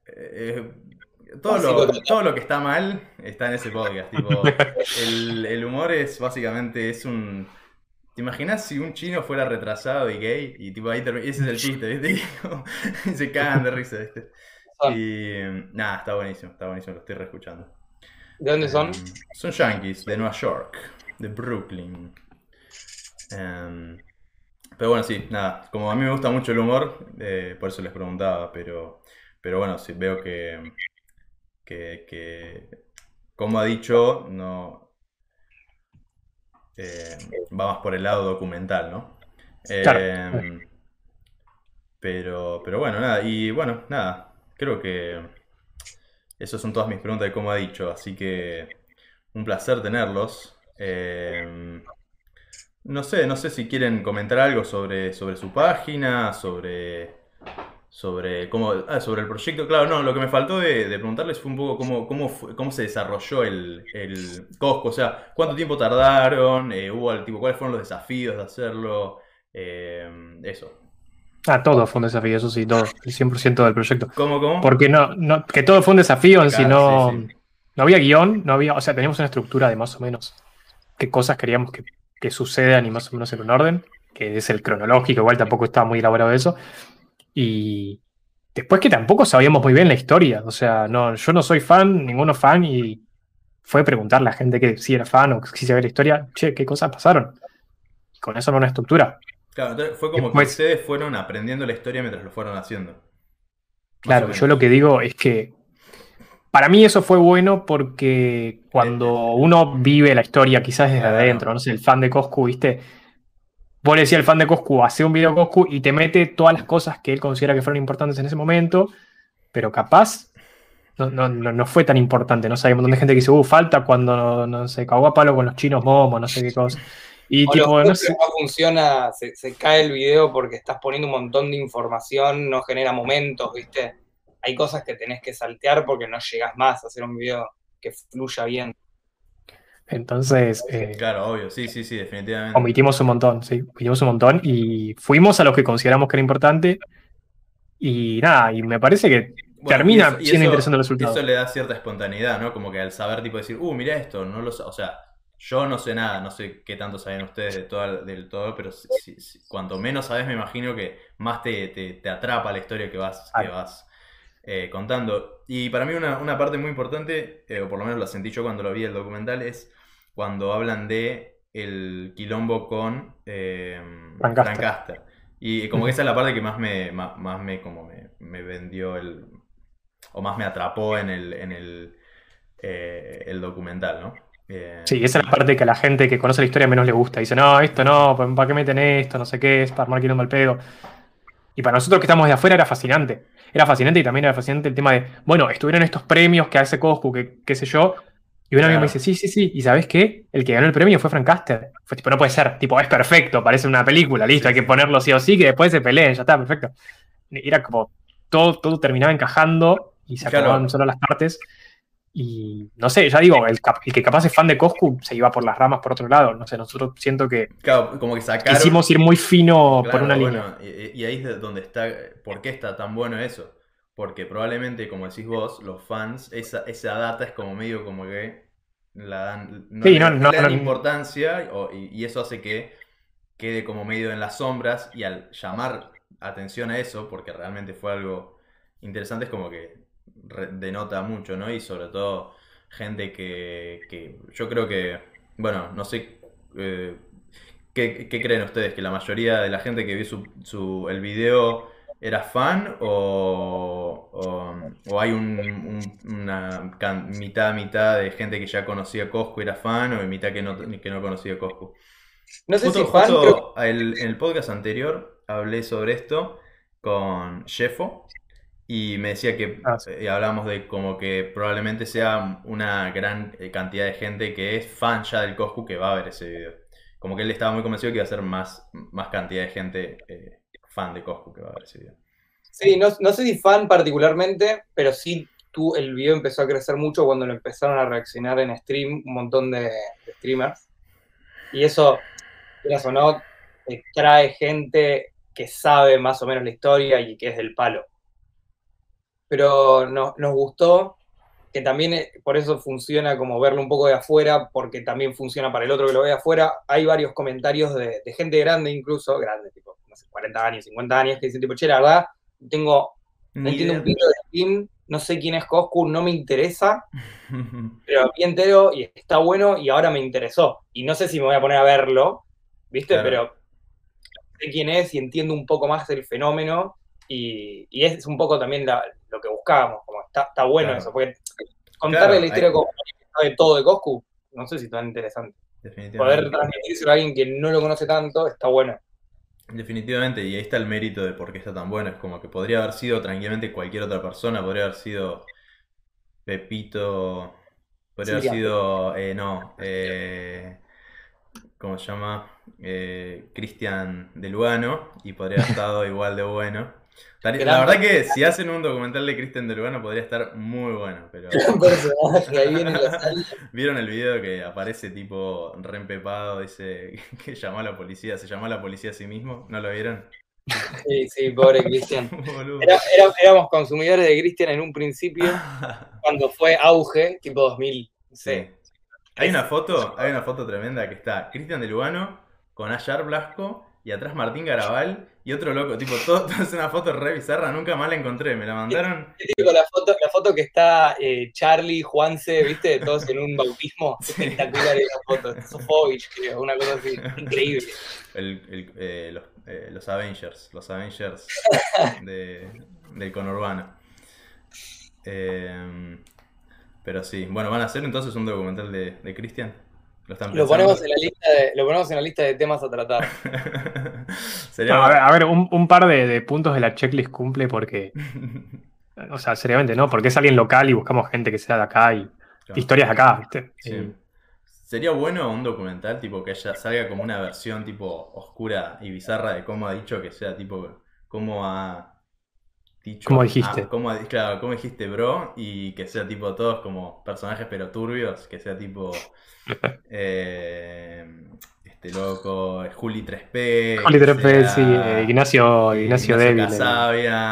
eh, todo, lo, todo lo que está mal está en ese podcast. Tipo, el, el humor es básicamente es un... ¿Te imaginas si un chino fuera retrasado y gay? Y tipo ahí termina- ese es el chiste, ¿viste? Y se cagan de risa, ¿viste? Y nada, está buenísimo, está buenísimo, lo estoy reescuchando. ¿De dónde son? Son yankees, de Nueva York, de Brooklyn. Em, pero bueno, sí, nada, como a mí me gusta mucho el humor, eh, por eso les preguntaba, pero, pero bueno, sí, veo que, que, que, como ha dicho, no eh, va más por el lado documental, ¿no? Claro. Em, pero, pero bueno, nada, y bueno, nada, creo que esas son todas mis preguntas de cómo ha dicho, así que un placer tenerlos. Eh, no sé, no sé si quieren comentar algo sobre, sobre su página, sobre, sobre cómo, ah, sobre el proyecto. Claro, no, lo que me faltó de, preguntarles fue un poco cómo, cómo, fue- cómo se desarrolló el, el Cosco, o sea, cuánto tiempo tardaron, eh, hubo tipo, cuáles fueron los desafíos de hacerlo, eh, eso. Ah, todo fue un desafío, eso sí, todo, el 100% del proyecto. ¿Cómo, cómo? Porque no, no, que todo fue un desafío en si Claro, no, sí, sí. no había guion, no había, o sea, teníamos una estructura de más o menos qué cosas queríamos que, que sucedan y más o menos en un orden, que es el cronológico, igual tampoco estaba muy elaborado eso. Y después que tampoco sabíamos muy bien la historia, o sea, no, yo no soy fan, ninguno fan, y fue preguntarle a la gente que sí era fan o que sí sabía la historia, che, ¿qué cosas pasaron? Y con eso no una estructura. Claro, entonces fue como que ustedes fueron aprendiendo la historia mientras lo fueron haciendo. Claro, yo lo que digo es que para mí eso fue bueno porque cuando uno vive la historia quizás desde Claro. adentro, no sé, el fan de Coscu, ¿viste? Vos le decías al fan de Coscu, hace un video Coscu y te mete todas las cosas que él considera que fueron importantes en ese momento, pero capaz no, no, no, no fue tan importante, no sé, hay un montón de gente que dice, uh, falta cuando, no, no sé, cagó a palo con los chinos momos, no sé qué cosa. Y O tipo, los no sé, no funciona, se, se cae el video porque estás poniendo un montón de información, no genera momentos, ¿viste? Hay cosas que tenés que saltear porque no llegas más a hacer un video que fluya bien. entonces... eh, Claro, obvio, sí, sí, sí, definitivamente. Omitimos un montón, sí, omitimos un montón y fuimos a los que consideramos que era importante y nada, y me parece que Bueno, termina y eso- y siendo eso- interesante el resultado. Eso le da cierta espontaneidad, ¿no? Como que al saber, tipo, decir, uh, mira esto, no lo sé. O sea, yo no sé nada, no sé qué tanto saben ustedes de todo, del todo, pero si- si- si- cuanto menos sabes, me imagino que más te, te- te atrapa la historia que vas, que vas eh, contando. Y para mí, una, una parte muy importante, eh, o por lo menos la sentí yo cuando lo vi el documental, es cuando hablan de el quilombo con eh. Frank Castle. Y como que esa es la parte que más me, más, más me, como me, me vendió el, o más me atrapó en el, en el, eh, el documental, ¿no? Eh, Sí, esa es la parte que a la gente que conoce la historia menos le gusta. Dice, no, esto no, ¿para qué meten esto? No sé qué, es para armar quilombo al pedo. Y para nosotros que estamos de afuera era fascinante. Era fascinante y también era fascinante el tema de, bueno, estuvieron estos premios que hace Coscu, que qué sé yo, Y un amigo Claro. me dice, sí, sí, sí. ¿Y sabes qué? El que ganó el premio fue Frank Caster. Fue tipo, no puede ser. Tipo, es perfecto, parece una película, listo, hay que ponerlo sí o sí, que después se peleen, ya está, perfecto. Era como, todo, todo terminaba encajando y se Claro. acomodaban solo las partes. Y no sé, ya digo, el, que capaz es fan de Coscu se iba por las ramas por otro lado. No sé, nosotros siento que Claro, como que sacaron. quisimos ir muy fino por una bueno, línea. Y, y ahí es de donde está. ¿Por qué está tan bueno eso? Porque probablemente, como decís vos, los fans, esa, esa data es como medio como que la dan. No, Sí, le, no, no le dan importancia o- y, y eso hace que quede como medio en las sombras. Y al llamar atención a eso, porque realmente fue algo interesante, es como que denota mucho, ¿no? Y sobre todo gente que, que yo creo que, bueno, no sé. eh, ¿Qué, qué creen ustedes? ¿Que la mayoría de la gente que vio su, su- el video era fan o, o- o hay un, un- una can- mitad mitad de gente que ya conocía a Coscu y era fan o mitad que no, que no conocía a Coscu? No sé Justo, si fan, justo creo- el- en el podcast anterior hablé sobre esto con Jeffo y me decía que Ah, sí. eh, hablamos de como que probablemente sea una gran eh, cantidad de gente que es fan ya del Coscu que va a ver ese video. Como que él estaba muy convencido que iba a ser más, más cantidad de gente eh, fan de Coscu que va a ver ese video. Sí, no, no sé si fan particularmente, pero sí tú, el video empezó a crecer mucho cuando lo empezaron a reaccionar en stream un montón de, de streamers. Y eso, quieras o no, te trae gente que sabe más o menos la historia y que es del palo. Pero no- nos gustó que también eh, por eso funciona como verlo un poco de afuera, porque también funciona para el otro que lo ve de afuera. Hay varios comentarios de, de gente grande, incluso, grande, tipo, no sé, 40 años, 50 años, que dicen, tipo, che, la verdad, tengo, no entiendo un pito de Steam, no sé quién es Coscu, no me interesa, pero vi entero y está bueno y ahora me interesó. Y no sé si me voy a poner a verlo, ¿viste? Claro. Pero sé quién es y entiendo un poco más el fenómeno y, y es un poco también la- lo que buscábamos, como está, está bueno Claro. eso, porque contarle Claro, la historia hay- como sabe todo de Coscu, no sé si tan interesante. Definitivamente. Poder transmitírselo a alguien que no lo conoce tanto, está bueno. Definitivamente, y ahí está el mérito de por qué está tan bueno. Es como que podría haber sido tranquilamente cualquier otra persona, podría haber sido Pepito, podría haber sido, eh, no, eh, ¿cómo se llama? Eh, Cristian de Lugano, y podría haber estado igual de bueno. La verdad que si hacen un documental de Cristian de Lugano podría estar muy bueno, pero Un personaje, ahí viene la salida. ¿vieron el video que aparece tipo re empepado, dice que llamó a la policía, se llamó a la policía a sí mismo? ¿No lo vieron? Sí, sí, pobre Cristian. Boludo. Era- era- éramos consumidores de Cristian en un principio, cuando fue auge, tipo 2000. no sé. Sí. Hay una foto, hay una foto tremenda que está Cristian de Lugano con Ayar Blasco y atrás Martín Garabal y otro loco, tipo, todo, todo es una foto re bizarra, nunca más la encontré, me la mandaron. Tipo la foto, la foto que está eh, Charlie, Juanse, ¿viste? Todos en un bautismo. Sí. Espectacular esa foto. Sofovich, creo, una cosa así. Increíble. El- el- eh, los, eh, los Avengers, los Avengers de, del conurbano. Pero sí, bueno, van a hacer entonces un documental de, de Cristian. Lo están Lo pensando. ponemos, en la lista de, lo ponemos en la lista de temas a tratar. Sería No, a ver, a ver, un, un par de, de puntos de la checklist cumple porque, o sea, seriamente, ¿no? Porque es alguien local y buscamos gente que sea de acá y Claro. historias de acá, ¿viste? Sí. Eh, Sería bueno un documental tipo que haya, salga como una versión tipo oscura y bizarra de cómo ha dicho que sea tipo cómo ha dicho Cómo dijiste. ah, cómo ha- claro, cómo dijiste bro y que sea tipo todos como personajes pero turbios, que sea tipo eh, este loco, Juli 3P, Juli que 3P, sea, sí, eh, Ignacio, eh, Ignacio Débil.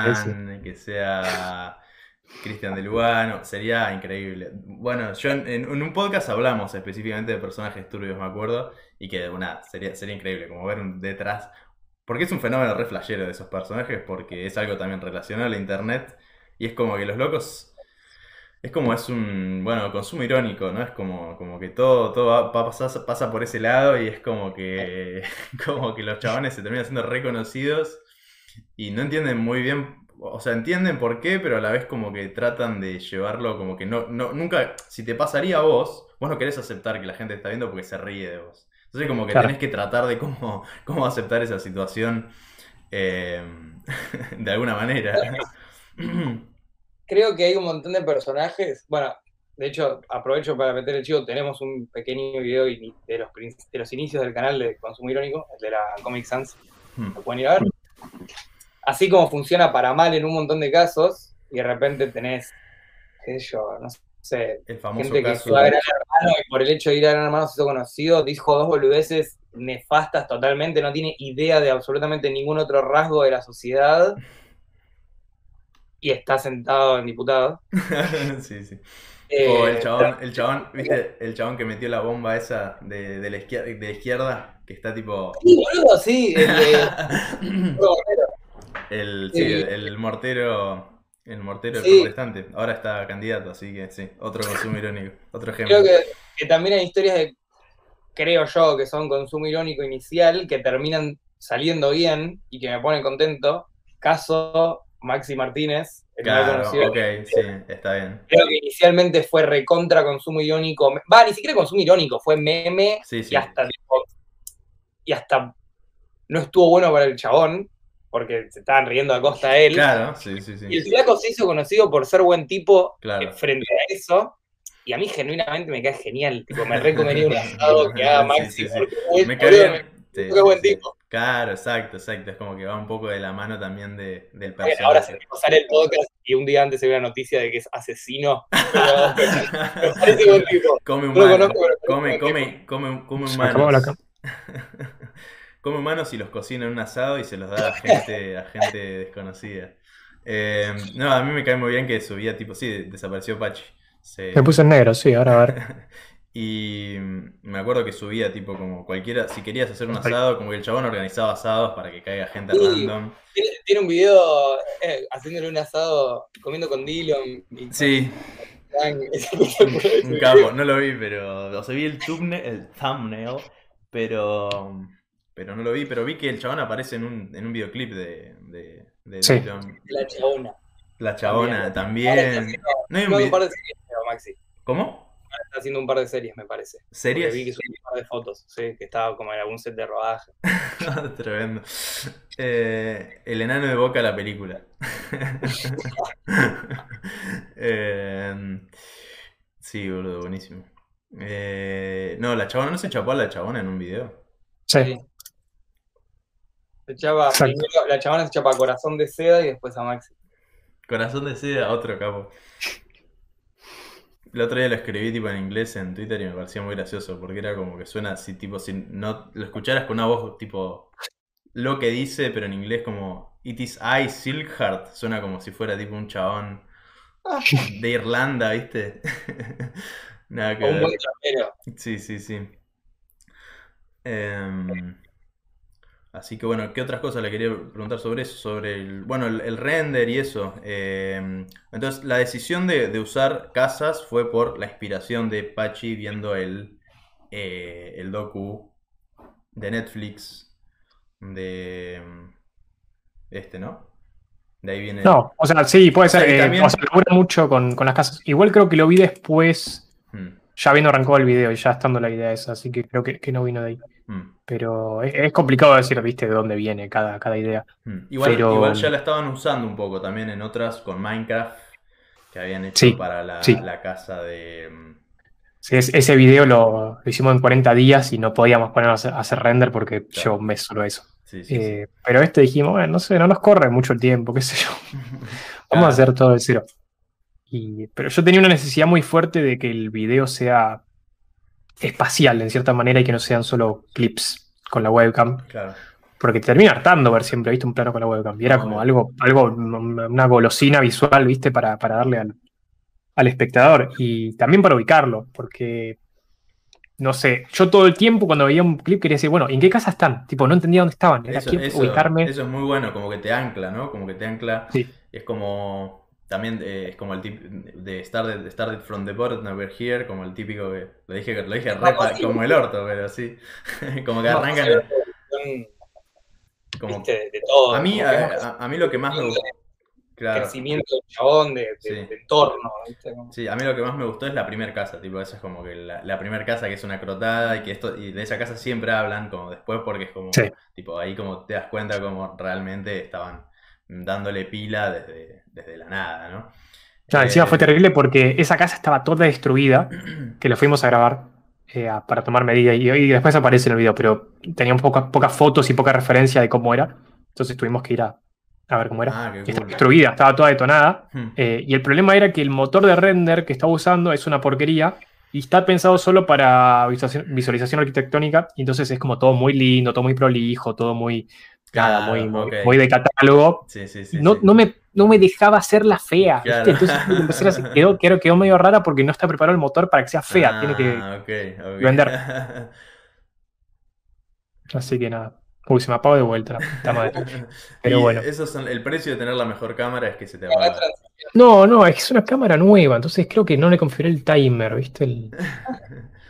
eh, Casabian, que sea Cristian de Lugano, sería increíble. Bueno, yo en un podcast hablamos específicamente de personajes turbios, me acuerdo, y que una sería, sería increíble como ver un detrás, porque es un fenómeno re flashero de esos personajes, porque es algo también relacionado a la internet, y es como que los locos, es como es un, bueno, consumo irónico, ¿no? Es como, como que todo, todo va- pasa, pasa por ese lado y es como que, como que los chabones se terminan siendo reconocidos y no entienden muy bien, o sea, entienden por qué, pero a la vez como que tratan de llevarlo como que no, no, nunca, si te pasaría a vos, vos no querés aceptar que la gente está viendo porque se ríe de vos. Entonces como que Claro. tenés que tratar de cómo, cómo aceptar esa situación eh, de alguna manera. Creo que hay un montón de personajes. Bueno, De hecho, aprovecho para meter el chivo, tenemos un pequeño video de los, de los inicios del canal de Consumo Irónico, el de la Comic Sans, Hmm. lo pueden ir a ver. Así como funciona para mal en un montón de casos, y de repente tenés, qué sé yo, no sé, El famoso gente que caso. fue a Gran Hermano y por el hecho de ir a Gran Hermano se hizo conocido, dijo dos boludeces nefastas totalmente, no tiene idea de absolutamente ningún otro rasgo de la sociedad y está sentado en diputado. sí, sí. Eh, O el chabón, el chabón, ¿viste? El chabón que metió la bomba esa de, de la, izquierda, de la izquierda, que está tipo. Sí, boludo, sí, el, de- el, sí, el, el mortero. El mortero Sí. protestante. Ahora está candidato, así que sí. Otro consumo irónico. Otro ejemplo. creo que, que también hay historias de, creo yo, que son consumo irónico inicial, que terminan saliendo bien y que me ponen contento. Caso Maxi Martínez, el Claro, conocido. ok, sí, está bien. Creo que inicialmente fue recontra consumo irónico. Va, ni siquiera consumo irónico, fue meme Sí, sí. y hasta y hasta no estuvo bueno para el chabón, porque se estaban riendo a costa de él. Claro, sí, sí, Y el sí. flaco se hizo conocido por ser buen tipo Claro. eh, frente a eso. Y a mí genuinamente me cae genial. Tipo, me recomendaría un asado que haga Sí, Maxi. sí, sí. porque, boludo, Me cae. Sí, buen sí, sí. tipo. Claro, exacto, exacto. Es como que va un poco de la mano también de, del Bueno, personaje. ahora se sale el podcast y un día antes se ve la noticia de que es asesino. Pero, me parece buen tipo. Come No humanos. pero Come, come, come, come la humanos. come humanos y los cocina en un asado y se los da a gente, a gente desconocida. Eh, no, a mí me cae muy bien que subía tipo, sí, desapareció Pachi. Se- Me puse en negro, sí, ahora a ver. Y me acuerdo que subía tipo como cualquiera, si querías hacer un asado, como que el chabón organizaba asados para que caiga gente Sí. random. Tiene, tiene un video eh, haciéndole un asado, comiendo con Dillon. Y Sí, un ese capo, no lo vi, pero, o sea, vi el thumbnail, el thumbnail, pero, pero no lo vi, pero vi que el chabón aparece en un, en un videoclip de, de, de Sí. Dylan. La chabona. La chabona está también. haciendo- No hay un no, un par de series, creo, Maxi. ¿Cómo? Está haciendo un par de series, me parece. Porque ¿Series? vi que subió un par de fotos, sí, que estaba como en algún set de rodaje. Tremendo. Eh, el enano de Boca, la película. Eh, sí, boludo, buenísimo. Eh, no, la chabona, ¿no se chapó a la chabona en un video? Sí. Se echaba, primero la chabona se echaba a corazón de seda y después a Maxi. Corazón de seda, otro capo. El otro día lo escribí tipo en inglés en Twitter y me parecía muy gracioso porque era como que suena así, tipo, si no lo escucharas con una voz tipo lo que dice, pero en inglés como It is I, Silkheart, suena como si fuera tipo un chabón de Irlanda, ¿viste? Nada que un ver. buen. Sí, sí, sí. Em, así que bueno, ¿qué otras cosas le quería preguntar sobre eso? Sobre el, bueno, el, el render y eso. Em, entonces, la decisión de, de usar casas fue por la inspiración de Pachi viendo el, eh, el docu de Netflix de este, ¿no? De ahí viene. No, o sea, sí, puede O sea, ser. y eh, también- o sea, mucho con, con las casas. Igual creo que lo vi después, Mm, ya habiendo arrancado el video y ya estando la idea esa, así que creo que, que no vino de ahí. mm, Pero es, es complicado decir, viste, de dónde viene cada, cada idea. mm. Igual, Pero- igual ya la estaban usando un poco también en otras con Minecraft que habían hecho Sí, para la, sí. la casa de. mm, Sí, es- ese video lo, lo hicimos en 40 días y no podíamos ponernos a hacer, render porque Claro. un mes solo eso. Sí, sí, sí. Eh, pero este dijimos, bueno, no sé, no nos corre mucho el tiempo, qué sé yo. Vamos Claro. a hacer todo de cero. Y, pero yo tenía una necesidad muy fuerte de que el video sea espacial en cierta manera y que no sean solo clips con la webcam. Claro. Porque te termina hartando ver siempre, viste, un plano con la webcam. Y era como algo, algo, una golosina visual, viste, para, para darle al, al espectador. Y también para ubicarlo, porque, no sé, yo todo el tiempo cuando veía un clip quería decir, bueno, ¿en qué casa están? Tipo, no entendía dónde estaban. Era Eso, quiero eso- ubicarme. eso es muy bueno, como que te ancla, ¿no? Como que te ancla. Sí. Es como. También eh, es como el tip de Started, started from the bottom, we're here, como el típico que. Lo dije, lo dije sí. como el orto, pero sí. como que No, arrancan. Como, viste, de, todo. a mí, a, a- a mí lo que más me gustó. Claro. crecimiento del chabón, de, de- Sí. de entorno, Sí, a mí lo que más me gustó es la primera casa, tipo, esa es como que la, la primera casa que es una crotada y que esto, y de esa casa siempre hablan como después porque es como, Sí. tipo, ahí como te das cuenta como realmente estaban dándole pila desde, desde la nada, ¿no? No, encima Eh, fue terrible porque esa casa estaba toda destruida, que lo fuimos a grabar eh, para tomar medidas y, y después aparece en el video, pero teníamos pocas pocas fotos y poca referencia de cómo era, entonces tuvimos que ir a, a ver cómo era. Ah, estaba cool. destruida, estaba toda detonada. Hmm. eh, y el problema era que el motor de render que estaba usando es una porquería y está pensado solo para visualización, visualización arquitectónica. Y entonces es como todo muy lindo, todo muy prolijo, todo muy, nada, Claro, muy, muy, de catálogo. Sí, sí, sí. no, sí. no, me, no me dejaba hacerla fea. Entonces a quedó, quedó, quedó medio rara porque no está preparado el motor para que sea fea. Tiene que. Ah, ok, ok. vender. Así que nada. Uy, se me apagó de vuelta madre. Pero Y bueno. esos son, el precio de tener la mejor cámara es que se te apaga. No, no, es que es una cámara nueva, entonces creo que no le configuré el timer, ¿viste? El...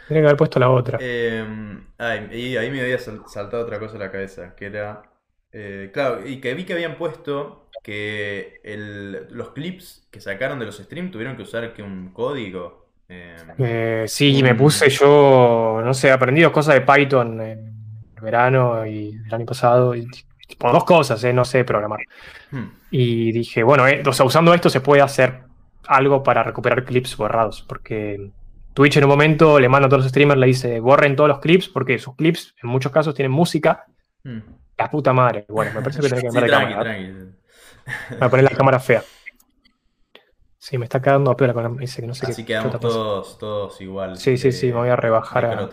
Tendría que haber puesto la otra. Eh, ay, y ahí me había sal- saltado otra cosa a la cabeza, que era... eh, claro, y que vi que habían puesto que el- los clips que sacaron de los streams tuvieron que usar que un código. eh, Eh, sí, un- me puse yo, no sé, aprendí dos cosas de Python en verano y el año pasado. Y, tipo, dos cosas, no sé programar. hmm, Y dije, bueno, o sea, usando esto se puede hacer algo para recuperar clips borrados, porque Twitch en un momento le manda a todos los streamers, le dice, borren todos los clips, porque sus clips en muchos casos tienen música. hmm. La puta madre. Bueno, me parece que tenés que Sí, cambiar de tranqui, cámara. tranqui. Voy a poner la cámara fea. Sí, me está quedando a peor la cámara. Dice que no sé Así qué quedamos chuta pasa. todos, todos igual. Sí, sí, de- sí, me voy a rebajar a,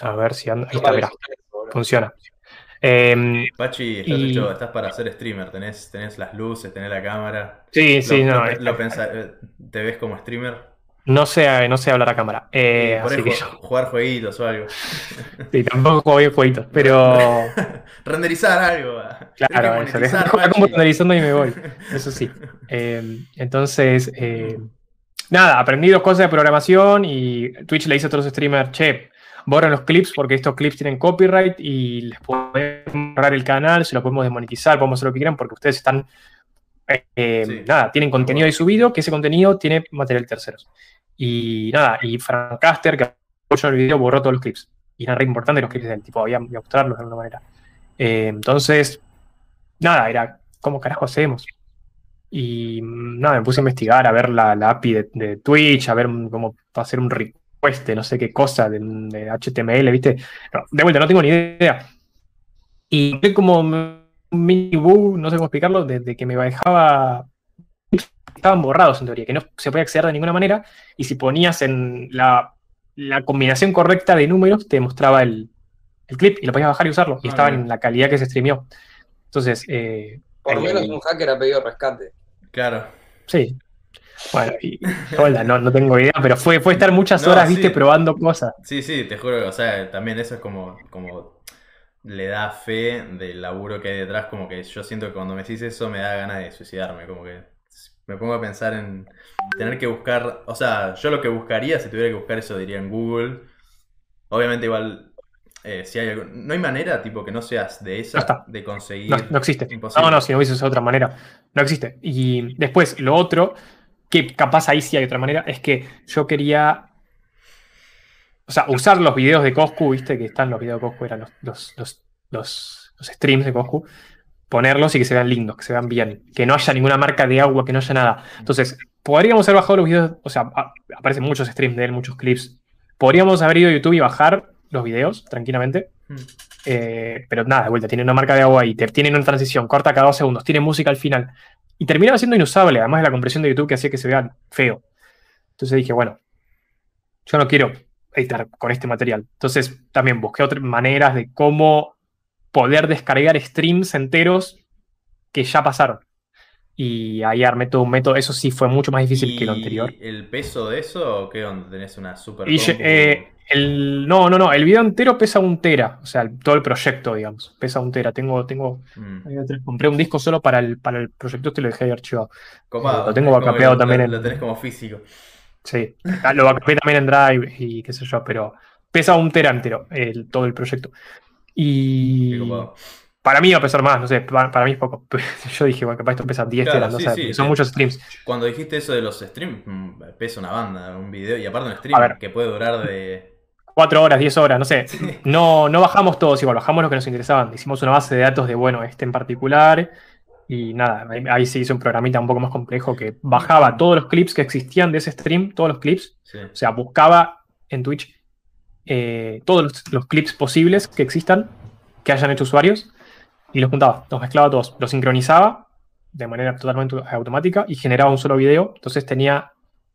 a ver si anda. Ahí está, mirá, boludo. funciona. Em, Pachi, estás, Y- hecho- estás para ser streamer, tenés, tenés las luces, tenés la cámara. sí, sí, Lo- no. lo- eh, lo pensa- eh, ¿Te ves como streamer? No, sé, no sé hablar a cámara. eh, por así que yo. jugar jueguitos o algo. Sí, tampoco juego bien jueguitos, pero. Renderizar algo. Claro, eso, compu analizando y me voy. Eso sí. Eh, entonces, eh, nada, aprendí dos cosas de programación y Twitch le dice a los streamers, che, borren los clips porque estos clips tienen copyright y les podemos borrar el canal, se lo podemos desmonetizar, podemos hacer lo que quieran porque ustedes están, eh, eh, Sí. nada, tienen contenido ahí subido, que ese contenido tiene material terceros. Y nada, y Francaster, que apoyó el video, borró todos los clips. Y eran re importantes los clips del tipo, había que mostrarlos de alguna manera. Eh, entonces, nada, era, ¿cómo carajo hacemos? Y mm, nada, me puse a investigar, a ver la, la API de, de Twitch, a ver cómo hacer un request, no sé qué cosa, de, de HTML, ¿viste? No, de vuelta, no tengo ni idea. Y como mini bug, no sé cómo explicarlo, desde que me dejaba. Estaban borrados en teoría, que no se podía acceder de ninguna manera. Y si ponías en la, la combinación correcta de números, te mostraba el, el clip y lo podías bajar y usarlo. Y Ah, estaba bien. en la calidad que se streameó. Entonces, eh, Por lo menos un hacker ha pedido rescate. Claro. Sí. Bueno, y hola, no, no tengo idea, pero fue, fue estar muchas No, horas, sí. viste, probando cosas. Sí, sí, te juro, o sea, también eso es como, como le da fe del laburo que hay detrás, como que yo siento que cuando me decís eso me da ganas de suicidarme, como que me pongo a pensar en tener que buscar, o sea, yo lo que buscaría, si tuviera que buscar eso, diría en Google. Obviamente igual, eh, si hay algo, no hay manera, tipo, que no seas de No esa, está. de conseguir... No, no existe. Imposible. No, no, si no hubiese de otra manera. No existe. Y después, lo otro, que capaz ahí sí hay otra manera, es que yo quería. O sea, usar los videos de Coscu, viste, que están los videos de Coscu, eran los, los, los, los- streams de Coscu, ponerlos y que se vean lindos, que se vean bien, que no haya ninguna marca de agua, que no haya nada. Entonces, podríamos haber bajado los videos, o sea, a- aparecen muchos streams de él, muchos clips. Podríamos haber ido a YouTube y bajar los videos tranquilamente. Mm. Eh, pero nada, de vuelta, tiene una marca de agua y te tienen una transición, corta cada dos segundos, tiene música al final. Y terminaba siendo inusable, además de la compresión de YouTube que hacía que se vea feo. Entonces dije, bueno, yo no quiero editar con este material. Entonces también busqué otras maneras de cómo poder descargar streams enteros que ya pasaron. Y ahí armé todo un método. Eso sí fue mucho más difícil que lo ¿Y anterior. el peso de eso o qué onda? ¿Tenés una super Y eh, el, no, no, no. El video entero pesa un tera. O sea, el- todo el proyecto, digamos. Pesa un tera. Tengo, tengo, Mm. compré un disco solo para el, para el proyecto este y lo dejé ahí archivado. Copado, lo tengo backupeado también lo- en- Lo tenés como físico. Sí. Lo backupeé también en Drive y qué sé yo, pero pesa un tera entero el, todo el proyecto. Y para mí va a pesar más, no sé, para, para mí es poco. Yo dije, bueno, capaz esto pesa 10 Claro, teras, no sí, sé, sí, son sí. muchos streams. Cuando dijiste eso de los streams, mm, pesa una banda, un video, y aparte un stream A ver. que puede durar de. 4 horas, 10 horas, no sé. No, no bajamos todos igual, bajamos los que nos interesaban. Hicimos una base de datos de, bueno, este en particular. Y nada, ahí, se hizo un programita un poco más complejo que bajaba todos los clips que existían de ese stream, todos los clips. Sí. O sea, buscaba en Twitch eh, todos los, los clips posibles que existan, que hayan hecho usuarios, y los juntaba, los mezclaba todos, los sincronizaba de manera totalmente automática y generaba un solo video. Entonces tenía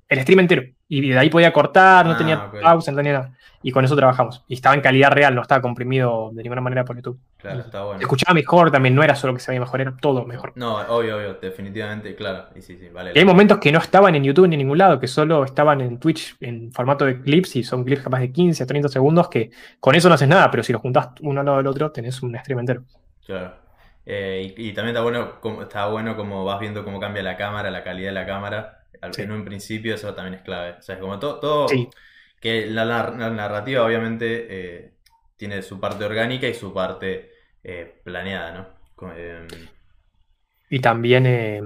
el stream entero. Y de ahí podía cortar, no Ah, tenía ok. pausa, no tenía nada. Y con eso trabajamos. Y estaba en calidad real, no estaba comprimido de ninguna manera por YouTube. Claro, está Se bueno. escuchaba mejor también, no era solo que se veía mejor, era todo mejor. No, obvio, obvio, definitivamente, claro. Y sí, sí, vale. Y hay momentos que no estaban en YouTube ni en ningún lado, que solo estaban en Twitch en formato de clips y son clips capaz de 15 a 30 segundos que con eso no haces nada, pero si los juntás uno al lado del otro tenés un stream entero. Claro. Eh, y, y también está bueno, como, está bueno como vas viendo cómo cambia la cámara, la calidad de la cámara. Al, Sí. En un principio eso también es clave. O sea, es como todo, todo Sí. que la, nar- la narrativa obviamente eh, tiene su parte orgánica y su parte eh, planeada, ¿no? Como, eh, Y también eh,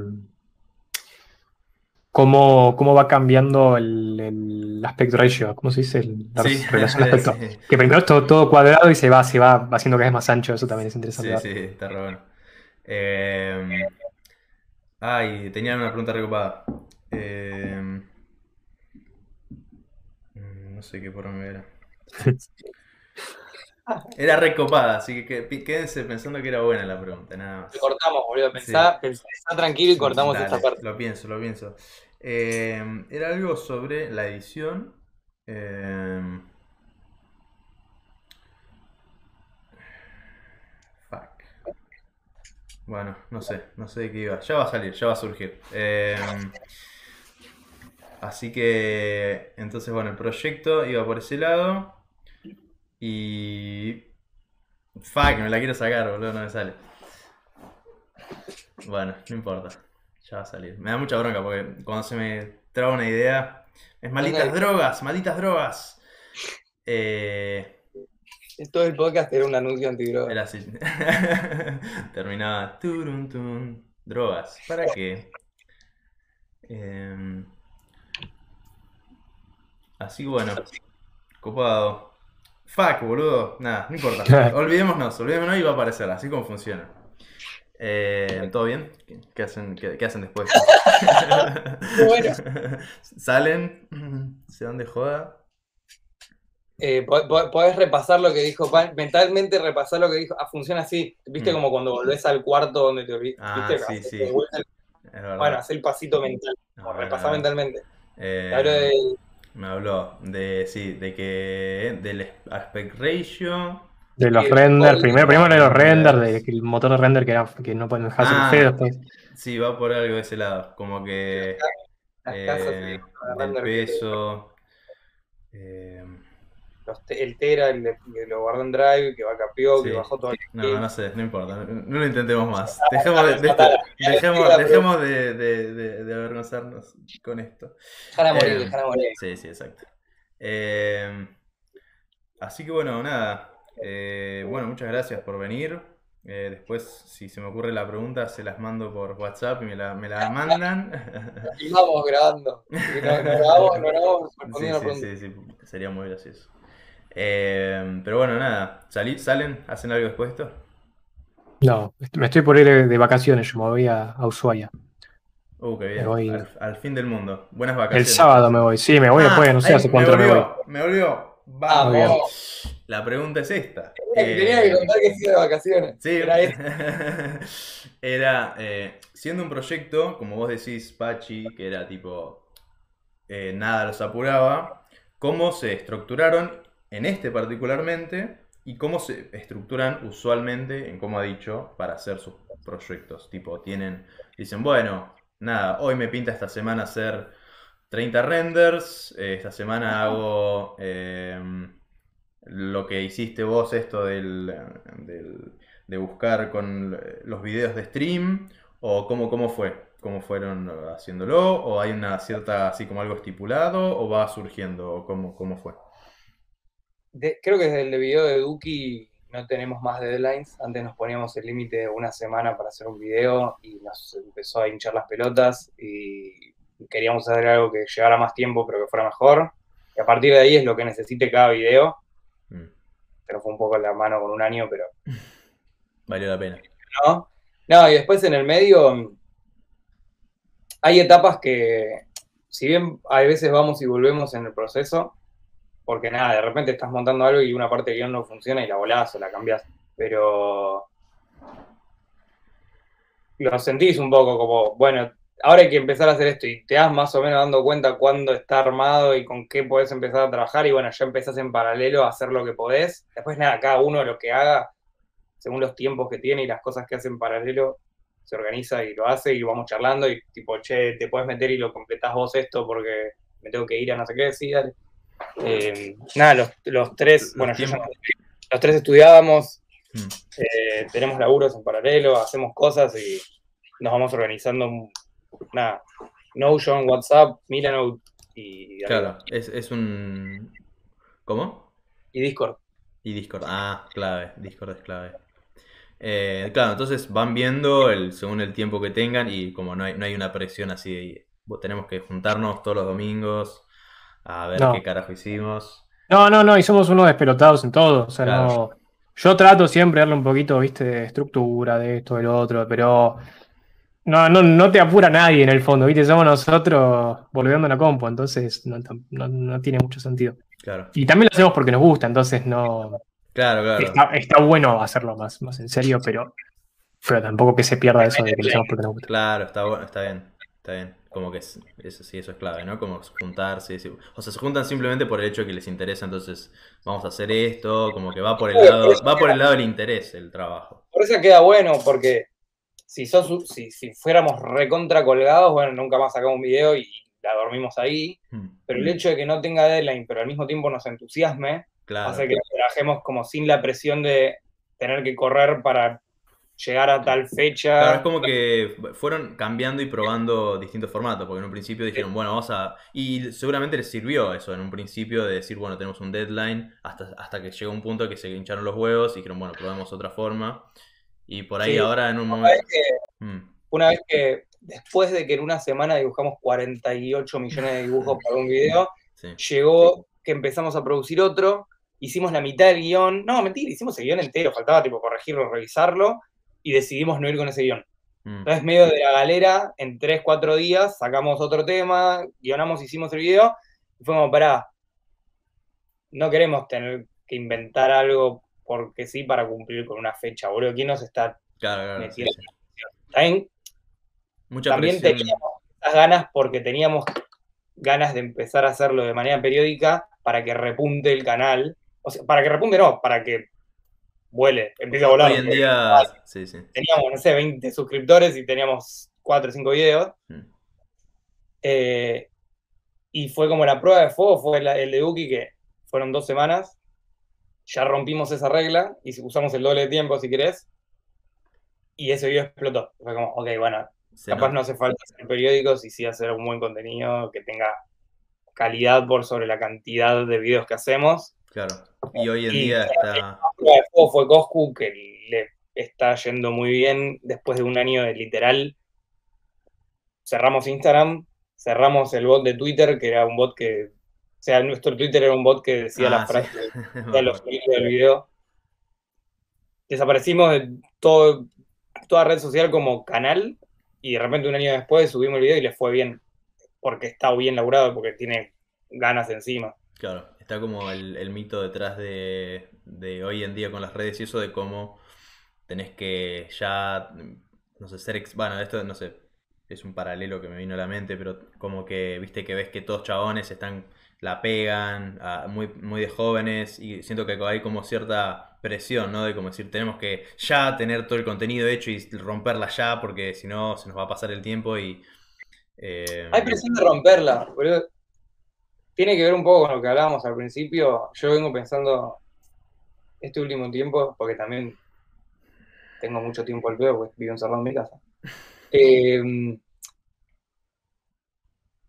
cómo, cómo va cambiando el, el aspect ratio, ¿cómo se dice? El- la Sí, relación de aspecto. sí. Que primero es todo, todo cuadrado y se va, se va haciendo cada vez más ancho, eso también es interesante. Sí, sí, está re bueno. Eh, ay, tenía una pregunta recopada. Eh, mm, no sé qué por dónde era. Era recopada, así que, quédense pensando que era buena la pregunta, nada más. Cortamos, boludo. Pensá, pensá tranquilo y cortamos Dale, esta parte. Lo pienso, lo pienso. Eh, era algo sobre la edición. eh, fuck. Bueno, no sé, no sé de qué iba. Ya va a salir, ya va a surgir. Eh, así que, entonces, bueno, el proyecto iba por ese lado. Y... Fuck, me la quiero sacar, boludo, no me sale. Bueno, no importa. Ya va a salir. Me da mucha bronca porque cuando se me traba una idea. Es malditas drogas, malditas drogas. Eh, Todo el podcast era un anuncio antidroga. era así. Terminaba. turun, tun, drogas. ¿Para qué? Em, así que bueno. Copado. Fuck, boludo. Nada, no importa. Olvidémonos, olvidémonos y va a aparecer. Así como funciona. Eh, ¿Todo bien? ¿Qué, hacen, qué, qué hacen después? Bueno. Salen, se van de joda. Eh, po- po- podés repasar lo que dijo Pan, mentalmente repasar lo que dijo. Ah, funciona así. ¿Viste Mm. como cuando volvés al cuarto donde te olvidaste? Ah, ¿Viste? sí, sí. Bueno, hacer el pasito mental. No, repasar mentalmente. Eh, Te hablo de Me habló de, sí, de que del aspect ratio. De los renders, primero, primero de los renders, renders. de, el motor de render que, era, que no pueden dejar Ah. ser después. Sí, va por algo de ese lado. Como que las eh, casas de del peso. eh, los el Tera, el que lo guardó en Drive, que va capió, que Sí. bajó todo el no, no sé, no importa. No, lo intentemos más. Dejemos de, dejemos, dejemos de, de- de- avergonzarnos con esto. Dejar a morir, Eh, dejar a morir. Sí, sí, exacto. Eh, así que bueno, nada. Eh, bueno, muchas gracias por venir. Eh, después, si se me ocurre la pregunta, se las mando por WhatsApp y me la, me la mandan. Y vamos grabando. Y no, no grabamos, no grabamos Sí, sí, sí, sería muy gracioso. Eh, pero bueno, nada. ¿Salí- ¿Salen? ¿Hacen algo después de esto? No, me estoy por ir de, vacaciones, yo me voy a, a Ushuaia. Uh, qué bien. Me voy- Al, al fin del mundo. Buenas El vacaciones. sábado me voy, sí, me voy Ah, después, no sé hace cuánto me voy. Me volvió. Vamos. La pregunta es esta. Tenía, tenía que Eh, contar que sido de vacaciones. Sí, era eh, siendo un proyecto, como vos decís, Pachi, que era tipo eh, nada los apuraba, cómo se estructuraron en este particularmente y cómo se estructuran usualmente en cómo ha dicho para hacer sus proyectos. Tipo, tienen, dicen, bueno, nada, hoy me pinta esta semana hacer 30 renders, eh, esta semana hago em, lo que hiciste vos, esto del, del- de buscar con los videos de stream, o cómo, cómo fue, cómo fueron haciéndolo, o hay una cierta, así como algo estipulado, o va surgiendo, o cómo, cómo fue. De- creo que desde el video de Duki no tenemos más deadlines. Antes nos poníamos el límite de una semana para hacer un video y nos empezó a hinchar las pelotas y queríamos hacer algo que llevara más tiempo pero que fuera mejor. Y a partir de ahí es lo que necesite cada video. Mm, Pero fue un poco la mano con un año, pero Valió la pena. no. No, y después en el medio hay etapas que, si bien a veces vamos y volvemos en el proceso, porque nada, de repente estás montando algo y una parte del guion no funciona y la volás o la cambias, pero lo sentís un poco como, bueno, ahora hay que empezar a hacer esto y te das más o menos dando cuenta cuándo está armado y con qué podés empezar a trabajar y bueno, ya empezás en paralelo a hacer lo que podés. Después nada, cada uno lo que haga, según los tiempos que tiene y las cosas que hace en paralelo, se organiza y lo hace y vamos charlando y tipo, che, te puedes meter y lo completás vos esto porque me tengo que ir a no sé qué, sí. Eh, nada, los, tres, bueno, los tres estudiábamos, hmm. eh, tenemos laburos en paralelo, hacemos cosas y nos vamos organizando nada, Notion, WhatsApp, Milanote y... Claro, es, es un... ¿Cómo? Y Discord. Y Discord, ah, clave, Discord es clave. Eh, claro, entonces van viendo el, según el tiempo que tengan y como no hay, no hay una presión así, tenemos que juntarnos todos los domingos a ver qué carajo hicimos. No, no, no, y somos unos despelotados en todo. O sea, no, yo trato siempre de darle un poquito, viste, de estructura, de esto, del otro, pero no, no, no te apura nadie en el fondo, viste, somos nosotros volviendo a la compu, entonces no, no, tiene mucho sentido. Claro. Y también lo hacemos porque nos gusta, entonces no. Claro, claro. Está, bueno hacerlo más, más en serio, pero, pero tampoco que se pierda eso de que lo hacemos porque nos gusta. Claro, está bueno, está bien, está bien. Como que eso sí, eso es clave, ¿no? Como juntarse. O sea, se juntan simplemente por el hecho de que les interesa, entonces vamos a hacer esto, como que va por el lado, va por el lado del interés el trabajo. Por eso queda bueno, porque si sos, si, si fuéramos recontra colgados, bueno, nunca más sacamos un video y la dormimos ahí. Hmm. Pero el hecho de que no tenga deadline, pero al mismo tiempo nos entusiasme, hace que trabajemos como sin la presión de tener que correr para llegar a tal fecha. Claro, es como que fueron cambiando y probando distintos formatos, porque en un principio dijeron, bueno, vamos a... Y seguramente les sirvió eso, en un principio de decir, bueno, tenemos un deadline, hasta, hasta que llegó un punto que se hincharon los huevos y dijeron, bueno, probemos otra forma. Y por ahí ahora en un momento... Mm. Una vez, que, después de que en una semana dibujamos 48 millones de dibujos para un video, llegó que empezamos a producir otro, hicimos la mitad del guion, no, mentira, hicimos el guion entero, faltaba tipo corregirlo, revisarlo, y decidimos no ir con ese guion. Mm. Entonces, medio de la galera, en 3, 4 días, sacamos otro tema, guionamos, hicimos el video, y como, pará, no queremos tener que inventar algo porque sí para cumplir con una fecha, boludo. ¿Quién nos está claro, metiendo? También, también teníamos esas ganas porque teníamos ganas de empezar a hacerlo de manera periódica para que repunte el canal. O sea, para que repunte no, para que vuele, empieza a volar. Hoy en día, sí, sí. Teníamos, no sé, 20 suscriptores y teníamos 4 o 5 videos. Mm. Eh, y fue como la prueba de fuego, fue el de Uki, que fueron dos semanas. Ya rompimos esa regla y usamos el doble de tiempo, si querés. Y ese video explotó. Fue como, ok, bueno, capaz no hace falta hacer periódicos y sí hacer un buen contenido que tenga calidad por sobre la cantidad de videos que hacemos. Claro. Y hoy en día está. Fue Coscu que le está yendo muy bien después de un año de literal. Cerramos Instagram, cerramos el bot de Twitter, que era un bot que. O sea, nuestro Twitter era un bot que decía las ah, frases de los del video. Desaparecimos de todo, toda red social como canal y de repente un año después subimos el video y le fue bien. Porque está bien laburado, porque tiene ganas encima. Claro está como el, mito detrás de, hoy en día con las redes y eso de cómo tenés que ya, no sé, ser, bueno, esto no sé, es un paralelo que me vino a la mente, pero como que, viste que ves que todos chabones están, la pegan, muy, muy de jóvenes, y siento que hay como cierta presión, ¿no? De como decir, tenemos que ya tener todo el contenido hecho y romperla ya, porque si no se nos va a pasar el tiempo y... Eh, hay presión de romperla, boludo tiene que ver un poco con lo que hablábamos al principio. Yo vengo pensando este último tiempo, porque también tengo mucho tiempo al pedo, porque vivo encerrado en mi casa. Eh,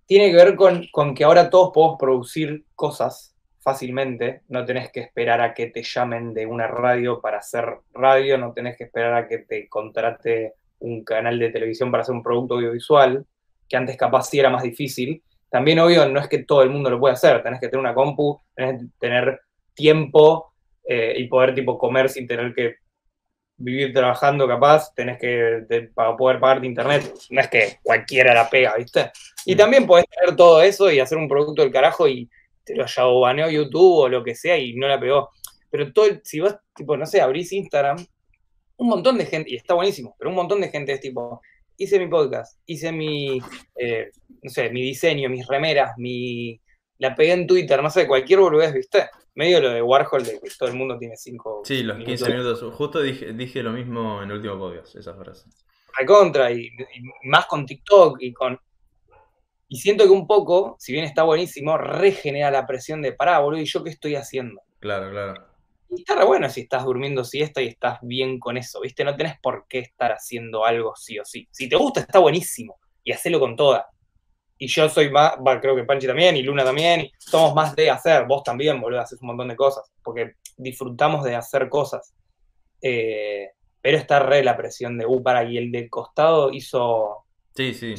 tiene que ver con, con, que ahora todos podemos producir cosas fácilmente. No tenés que esperar a que te llamen de una radio para hacer radio, no tenés que esperar a que te contrate un canal de televisión para hacer un producto audiovisual, que antes capaz sí era más difícil también, obvio, no es que todo el mundo lo pueda hacer, tenés que tener una compu, tenés que tener tiempo eh, y poder tipo comer sin tener que vivir trabajando capaz, tenés que, para poder pagarte internet, no es que cualquiera la pega, ¿viste? Y Mm. también podés tener todo eso y hacer un producto del carajo y te lo baneó YouTube o lo que sea y no la pegó. Pero todo, el- si vos, tipo, no sé, abrís Instagram, un montón de gente, y está buenísimo, pero un montón de gente es tipo, hice mi podcast, hice mi, eh, no sé, mi diseño, mis remeras, mi... La pegué en Twitter, no sé, cualquier boludez, ¿viste? Medio lo de Warhol, de que todo el mundo tiene cinco Sí, los 15 minutos. minutos. Justo dije, dije lo mismo en el último podcast, esa frase. recontra y, y más con TikTok y con. Y siento que un poco, si bien está buenísimo, regenera la presión de pará, boludo, ¿y yo qué estoy haciendo? Claro, claro. Y está re bueno si estás durmiendo siesta y estás bien con eso, ¿viste? No tenés por qué estar haciendo algo sí o sí. Si te gusta, está buenísimo y hacelo con toda. Y yo soy más, creo que Panchi también y Luna también, y somos más de hacer, vos también, boludo, haces un montón de cosas, porque disfrutamos de hacer cosas. Eh, pero está re la presión de, uh, para, y el del costado hizo Sí, sí.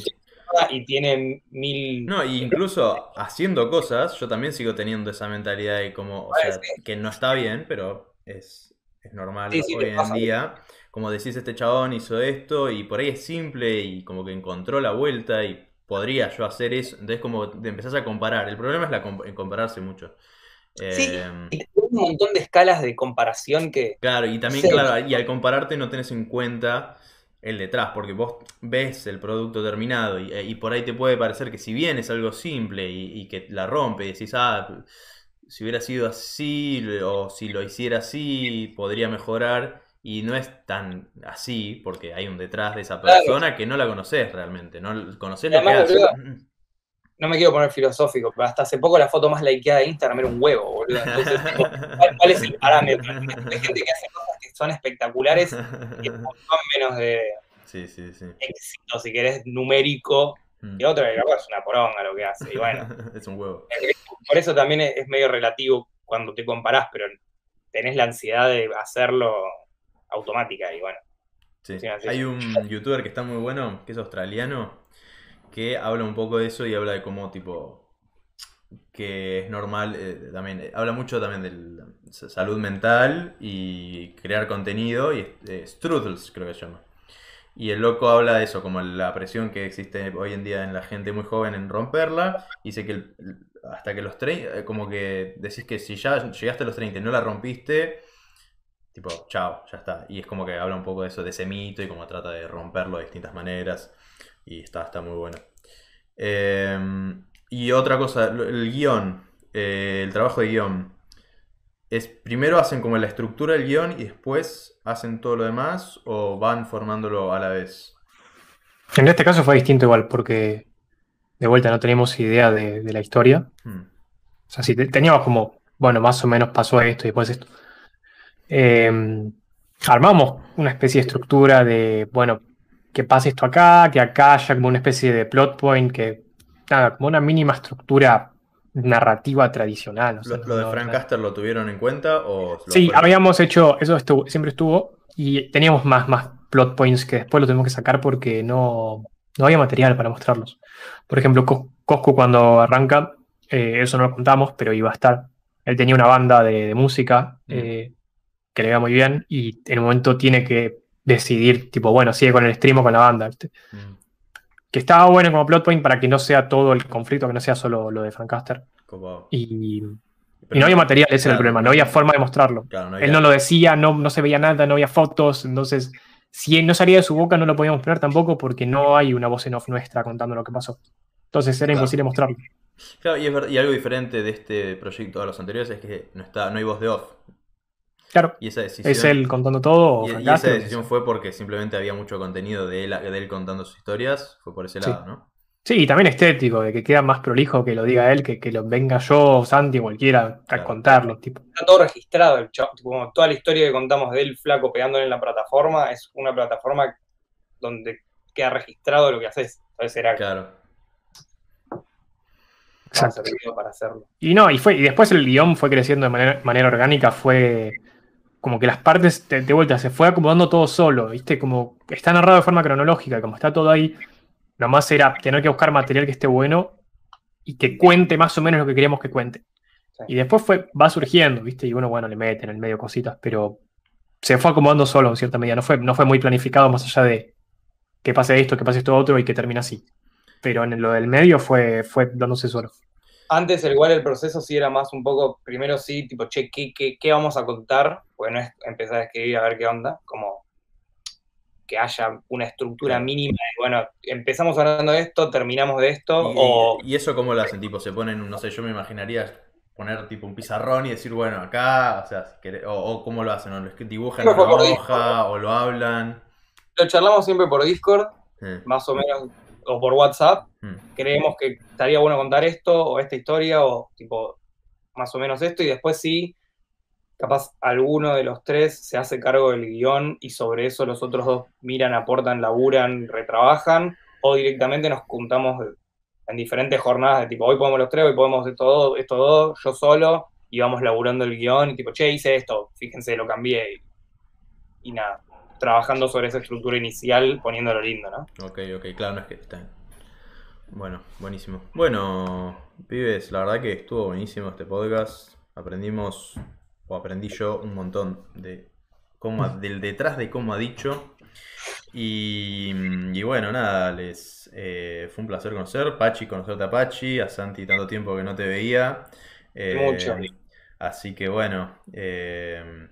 y tiene mil... No, y incluso haciendo cosas, yo también sigo teniendo esa mentalidad de como, o sea, que no está bien, pero es, es normal Sí, sí, hoy en día. Como decís, este chabón hizo esto y por ahí es simple y como que encontró la vuelta y podría yo hacer eso. Entonces como te empezás a comparar. El problema es la com- en compararse mucho. Sí. Eh, y un montón de escalas de comparación que... Claro, y también, Sí. claro, y al compararte no tenés en cuenta el detrás, porque vos ves el producto terminado y, y por ahí te puede parecer que si bien es algo simple y, y que la rompe y decís, ah, si hubiera sido así o si lo hiciera así, podría mejorar. Y no es tan así, porque hay un detrás de esa Claro. persona que no la conoces realmente, no conoces lo que hace. boludo, No me quiero poner filosófico, pero hasta hace poco la foto más likeada de Instagram era un huevo, boludo. Entonces, ¿cuál, cuál es el parámetro? Hay gente que hace cosas que son espectaculares y un montón menos de Sí, sí, sí. éxito, si querés, numérico, Mm. y otro que capaz es una poronga lo que hace. Y bueno, es un huevo. por eso también es medio relativo cuando te comparás, pero tenés la ansiedad de hacerlo automática y bueno. Sí. Hay un youtuber que está muy bueno, que es australiano, que habla un poco de eso y habla de cómo, tipo, que es normal, eh, también, eh, habla mucho también de salud mental y crear contenido, y eh, Strudels creo que se llama. Y el loco habla de eso, como la presión que existe hoy en día en la gente muy joven en romperla. y Dice que el- hasta que los 30, como que decís que si ya llegaste a los 30 y no la rompiste, tipo, chao, ya está. Y es como que habla un poco de eso, de ese mito y cómo trata de romperlo de distintas maneras. Y está, está muy bueno. Eh, y otra cosa, el guion, eh, el trabajo de guion. Es, primero hacen como la estructura del guion y después hacen todo lo demás o van formándolo a la vez. En este caso fue distinto igual, porque de vuelta no teníamos idea de, de la historia. Hmm. O sea, te- teníamos como, bueno, más o menos pasó esto y después esto. Eh, armamos una especie de estructura de, bueno, que pase esto acá, que acá haya como una especie de plot point, que nada, como una mínima estructura narrativa tradicional. o sea, ¿Lo, de Frank no- Caster lo tuvieron en cuenta o Sí, fueron- habíamos hecho, eso estuvo, siempre estuvo, y teníamos más, más plot points que después lo tuvimos que sacar porque no, no había material para mostrarlos. Por ejemplo, Cos- Coscu cuando arranca, eh, eso no lo contamos, pero iba a estar. Él tenía una banda de, de música Mm. eh, que le iba muy bien y en un momento tiene que decidir, tipo, bueno, sigue con el stream o con la banda. Mm, Que estaba bueno como plot point para que no sea todo el conflicto, que no sea solo lo de Frank Caster. copado. Y, no había material, ese era el claro, problema, no había forma de mostrarlo. Claro, no Él no lo decía, no, no se veía nada, no había fotos, entonces si él no salía de su boca no lo podíamos poner tampoco porque no hay una voz en off nuestra contando lo que pasó. Entonces era Claro. imposible mostrarlo. Claro, y, es ver- y algo diferente de este proyecto a los anteriores es que no, está, no hay voz de off. Claro, Y esa decisión, es él contando todo. o y, y esa decisión fue porque simplemente había mucho contenido de él, de él contando sus historias. Fue por ese Sí. lado, ¿no? Sí, y también estético, de que queda más prolijo que lo diga él, que, que lo venga yo, Santi o cualquiera a Claro. contarlo. Tipo. Está todo registrado, el chavo, tipo, como toda la historia que contamos del flaco pegándole en la plataforma es una plataforma donde queda registrado lo que haces. Entonces era Claro. Exacto. para hacerlo. Y no, y fue, y después el guion fue creciendo de manera, manera orgánica, fue como que las partes de, de vuelta se fue acomodando todo solo, ¿viste? Como está narrado de forma cronológica, como está todo ahí, nomás era tener que buscar material que esté bueno y que cuente más o menos lo que queríamos que cuente. Sí. Y después fue, va surgiendo, ¿viste? Y uno, bueno, le mete en el medio cositas, pero se fue acomodando solo en cierta medida. No fue, no fue muy planificado más allá de que pase esto, que pase esto otro y que termine así. Pero en lo del medio fue, fue dándose solo. Antes, igual el proceso sí era más un poco, primero sí, tipo, che, ¿qué, qué, qué vamos a contar? Porque no es empezar a escribir a ver qué onda, como que haya una estructura mínima. de, bueno, empezamos hablando de esto, terminamos de esto, Y, o y eso cómo lo hacen, tipo, se ponen, no sé, yo me imaginaría poner tipo un pizarrón y decir, bueno, acá, o sea, si querés- o, o cómo lo hacen, o lo dibujan en una hoja, o lo hablan. lo charlamos siempre por Discord, más o menos, o por WhatsApp. Mm, Creemos que estaría bueno contar esto, o esta historia, o tipo, más o menos esto, y después sí, capaz alguno de los tres se hace cargo del guion y sobre eso los otros dos miran, aportan, laburan, retrabajan, o directamente nos juntamos en diferentes jornadas de tipo, hoy podemos los tres, hoy podemos esto dos, esto dos, yo solo, y vamos laburando el guion, y tipo, che, hice esto, fíjense, lo cambié, y, y nada, trabajando sobre esa estructura inicial, poniéndolo lindo, ¿no? ok, ok, claro, no es que está. Bueno, buenísimo. Bueno, pibes, la verdad que estuvo buenísimo este podcast. Aprendimos, o aprendí yo, un montón de cómo, ha- del detrás de cómo ha dicho. Y, y bueno, nada, les eh, fue un placer conocer. Pachi, conocerte a Pachi, a Santi tanto tiempo que no te veía. Eh, Mucho. Así que bueno, eh,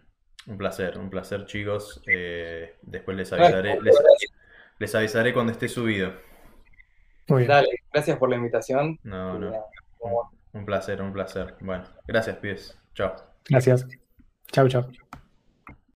un placer, un placer chicos. Eh, después les avisaré, les, les avisaré cuando esté subido. Muy bien. Dale, gracias por la invitación. No, Y no. nada, Un placer, un placer. Bueno, gracias, pies. Chao. Gracias. Chau, chau.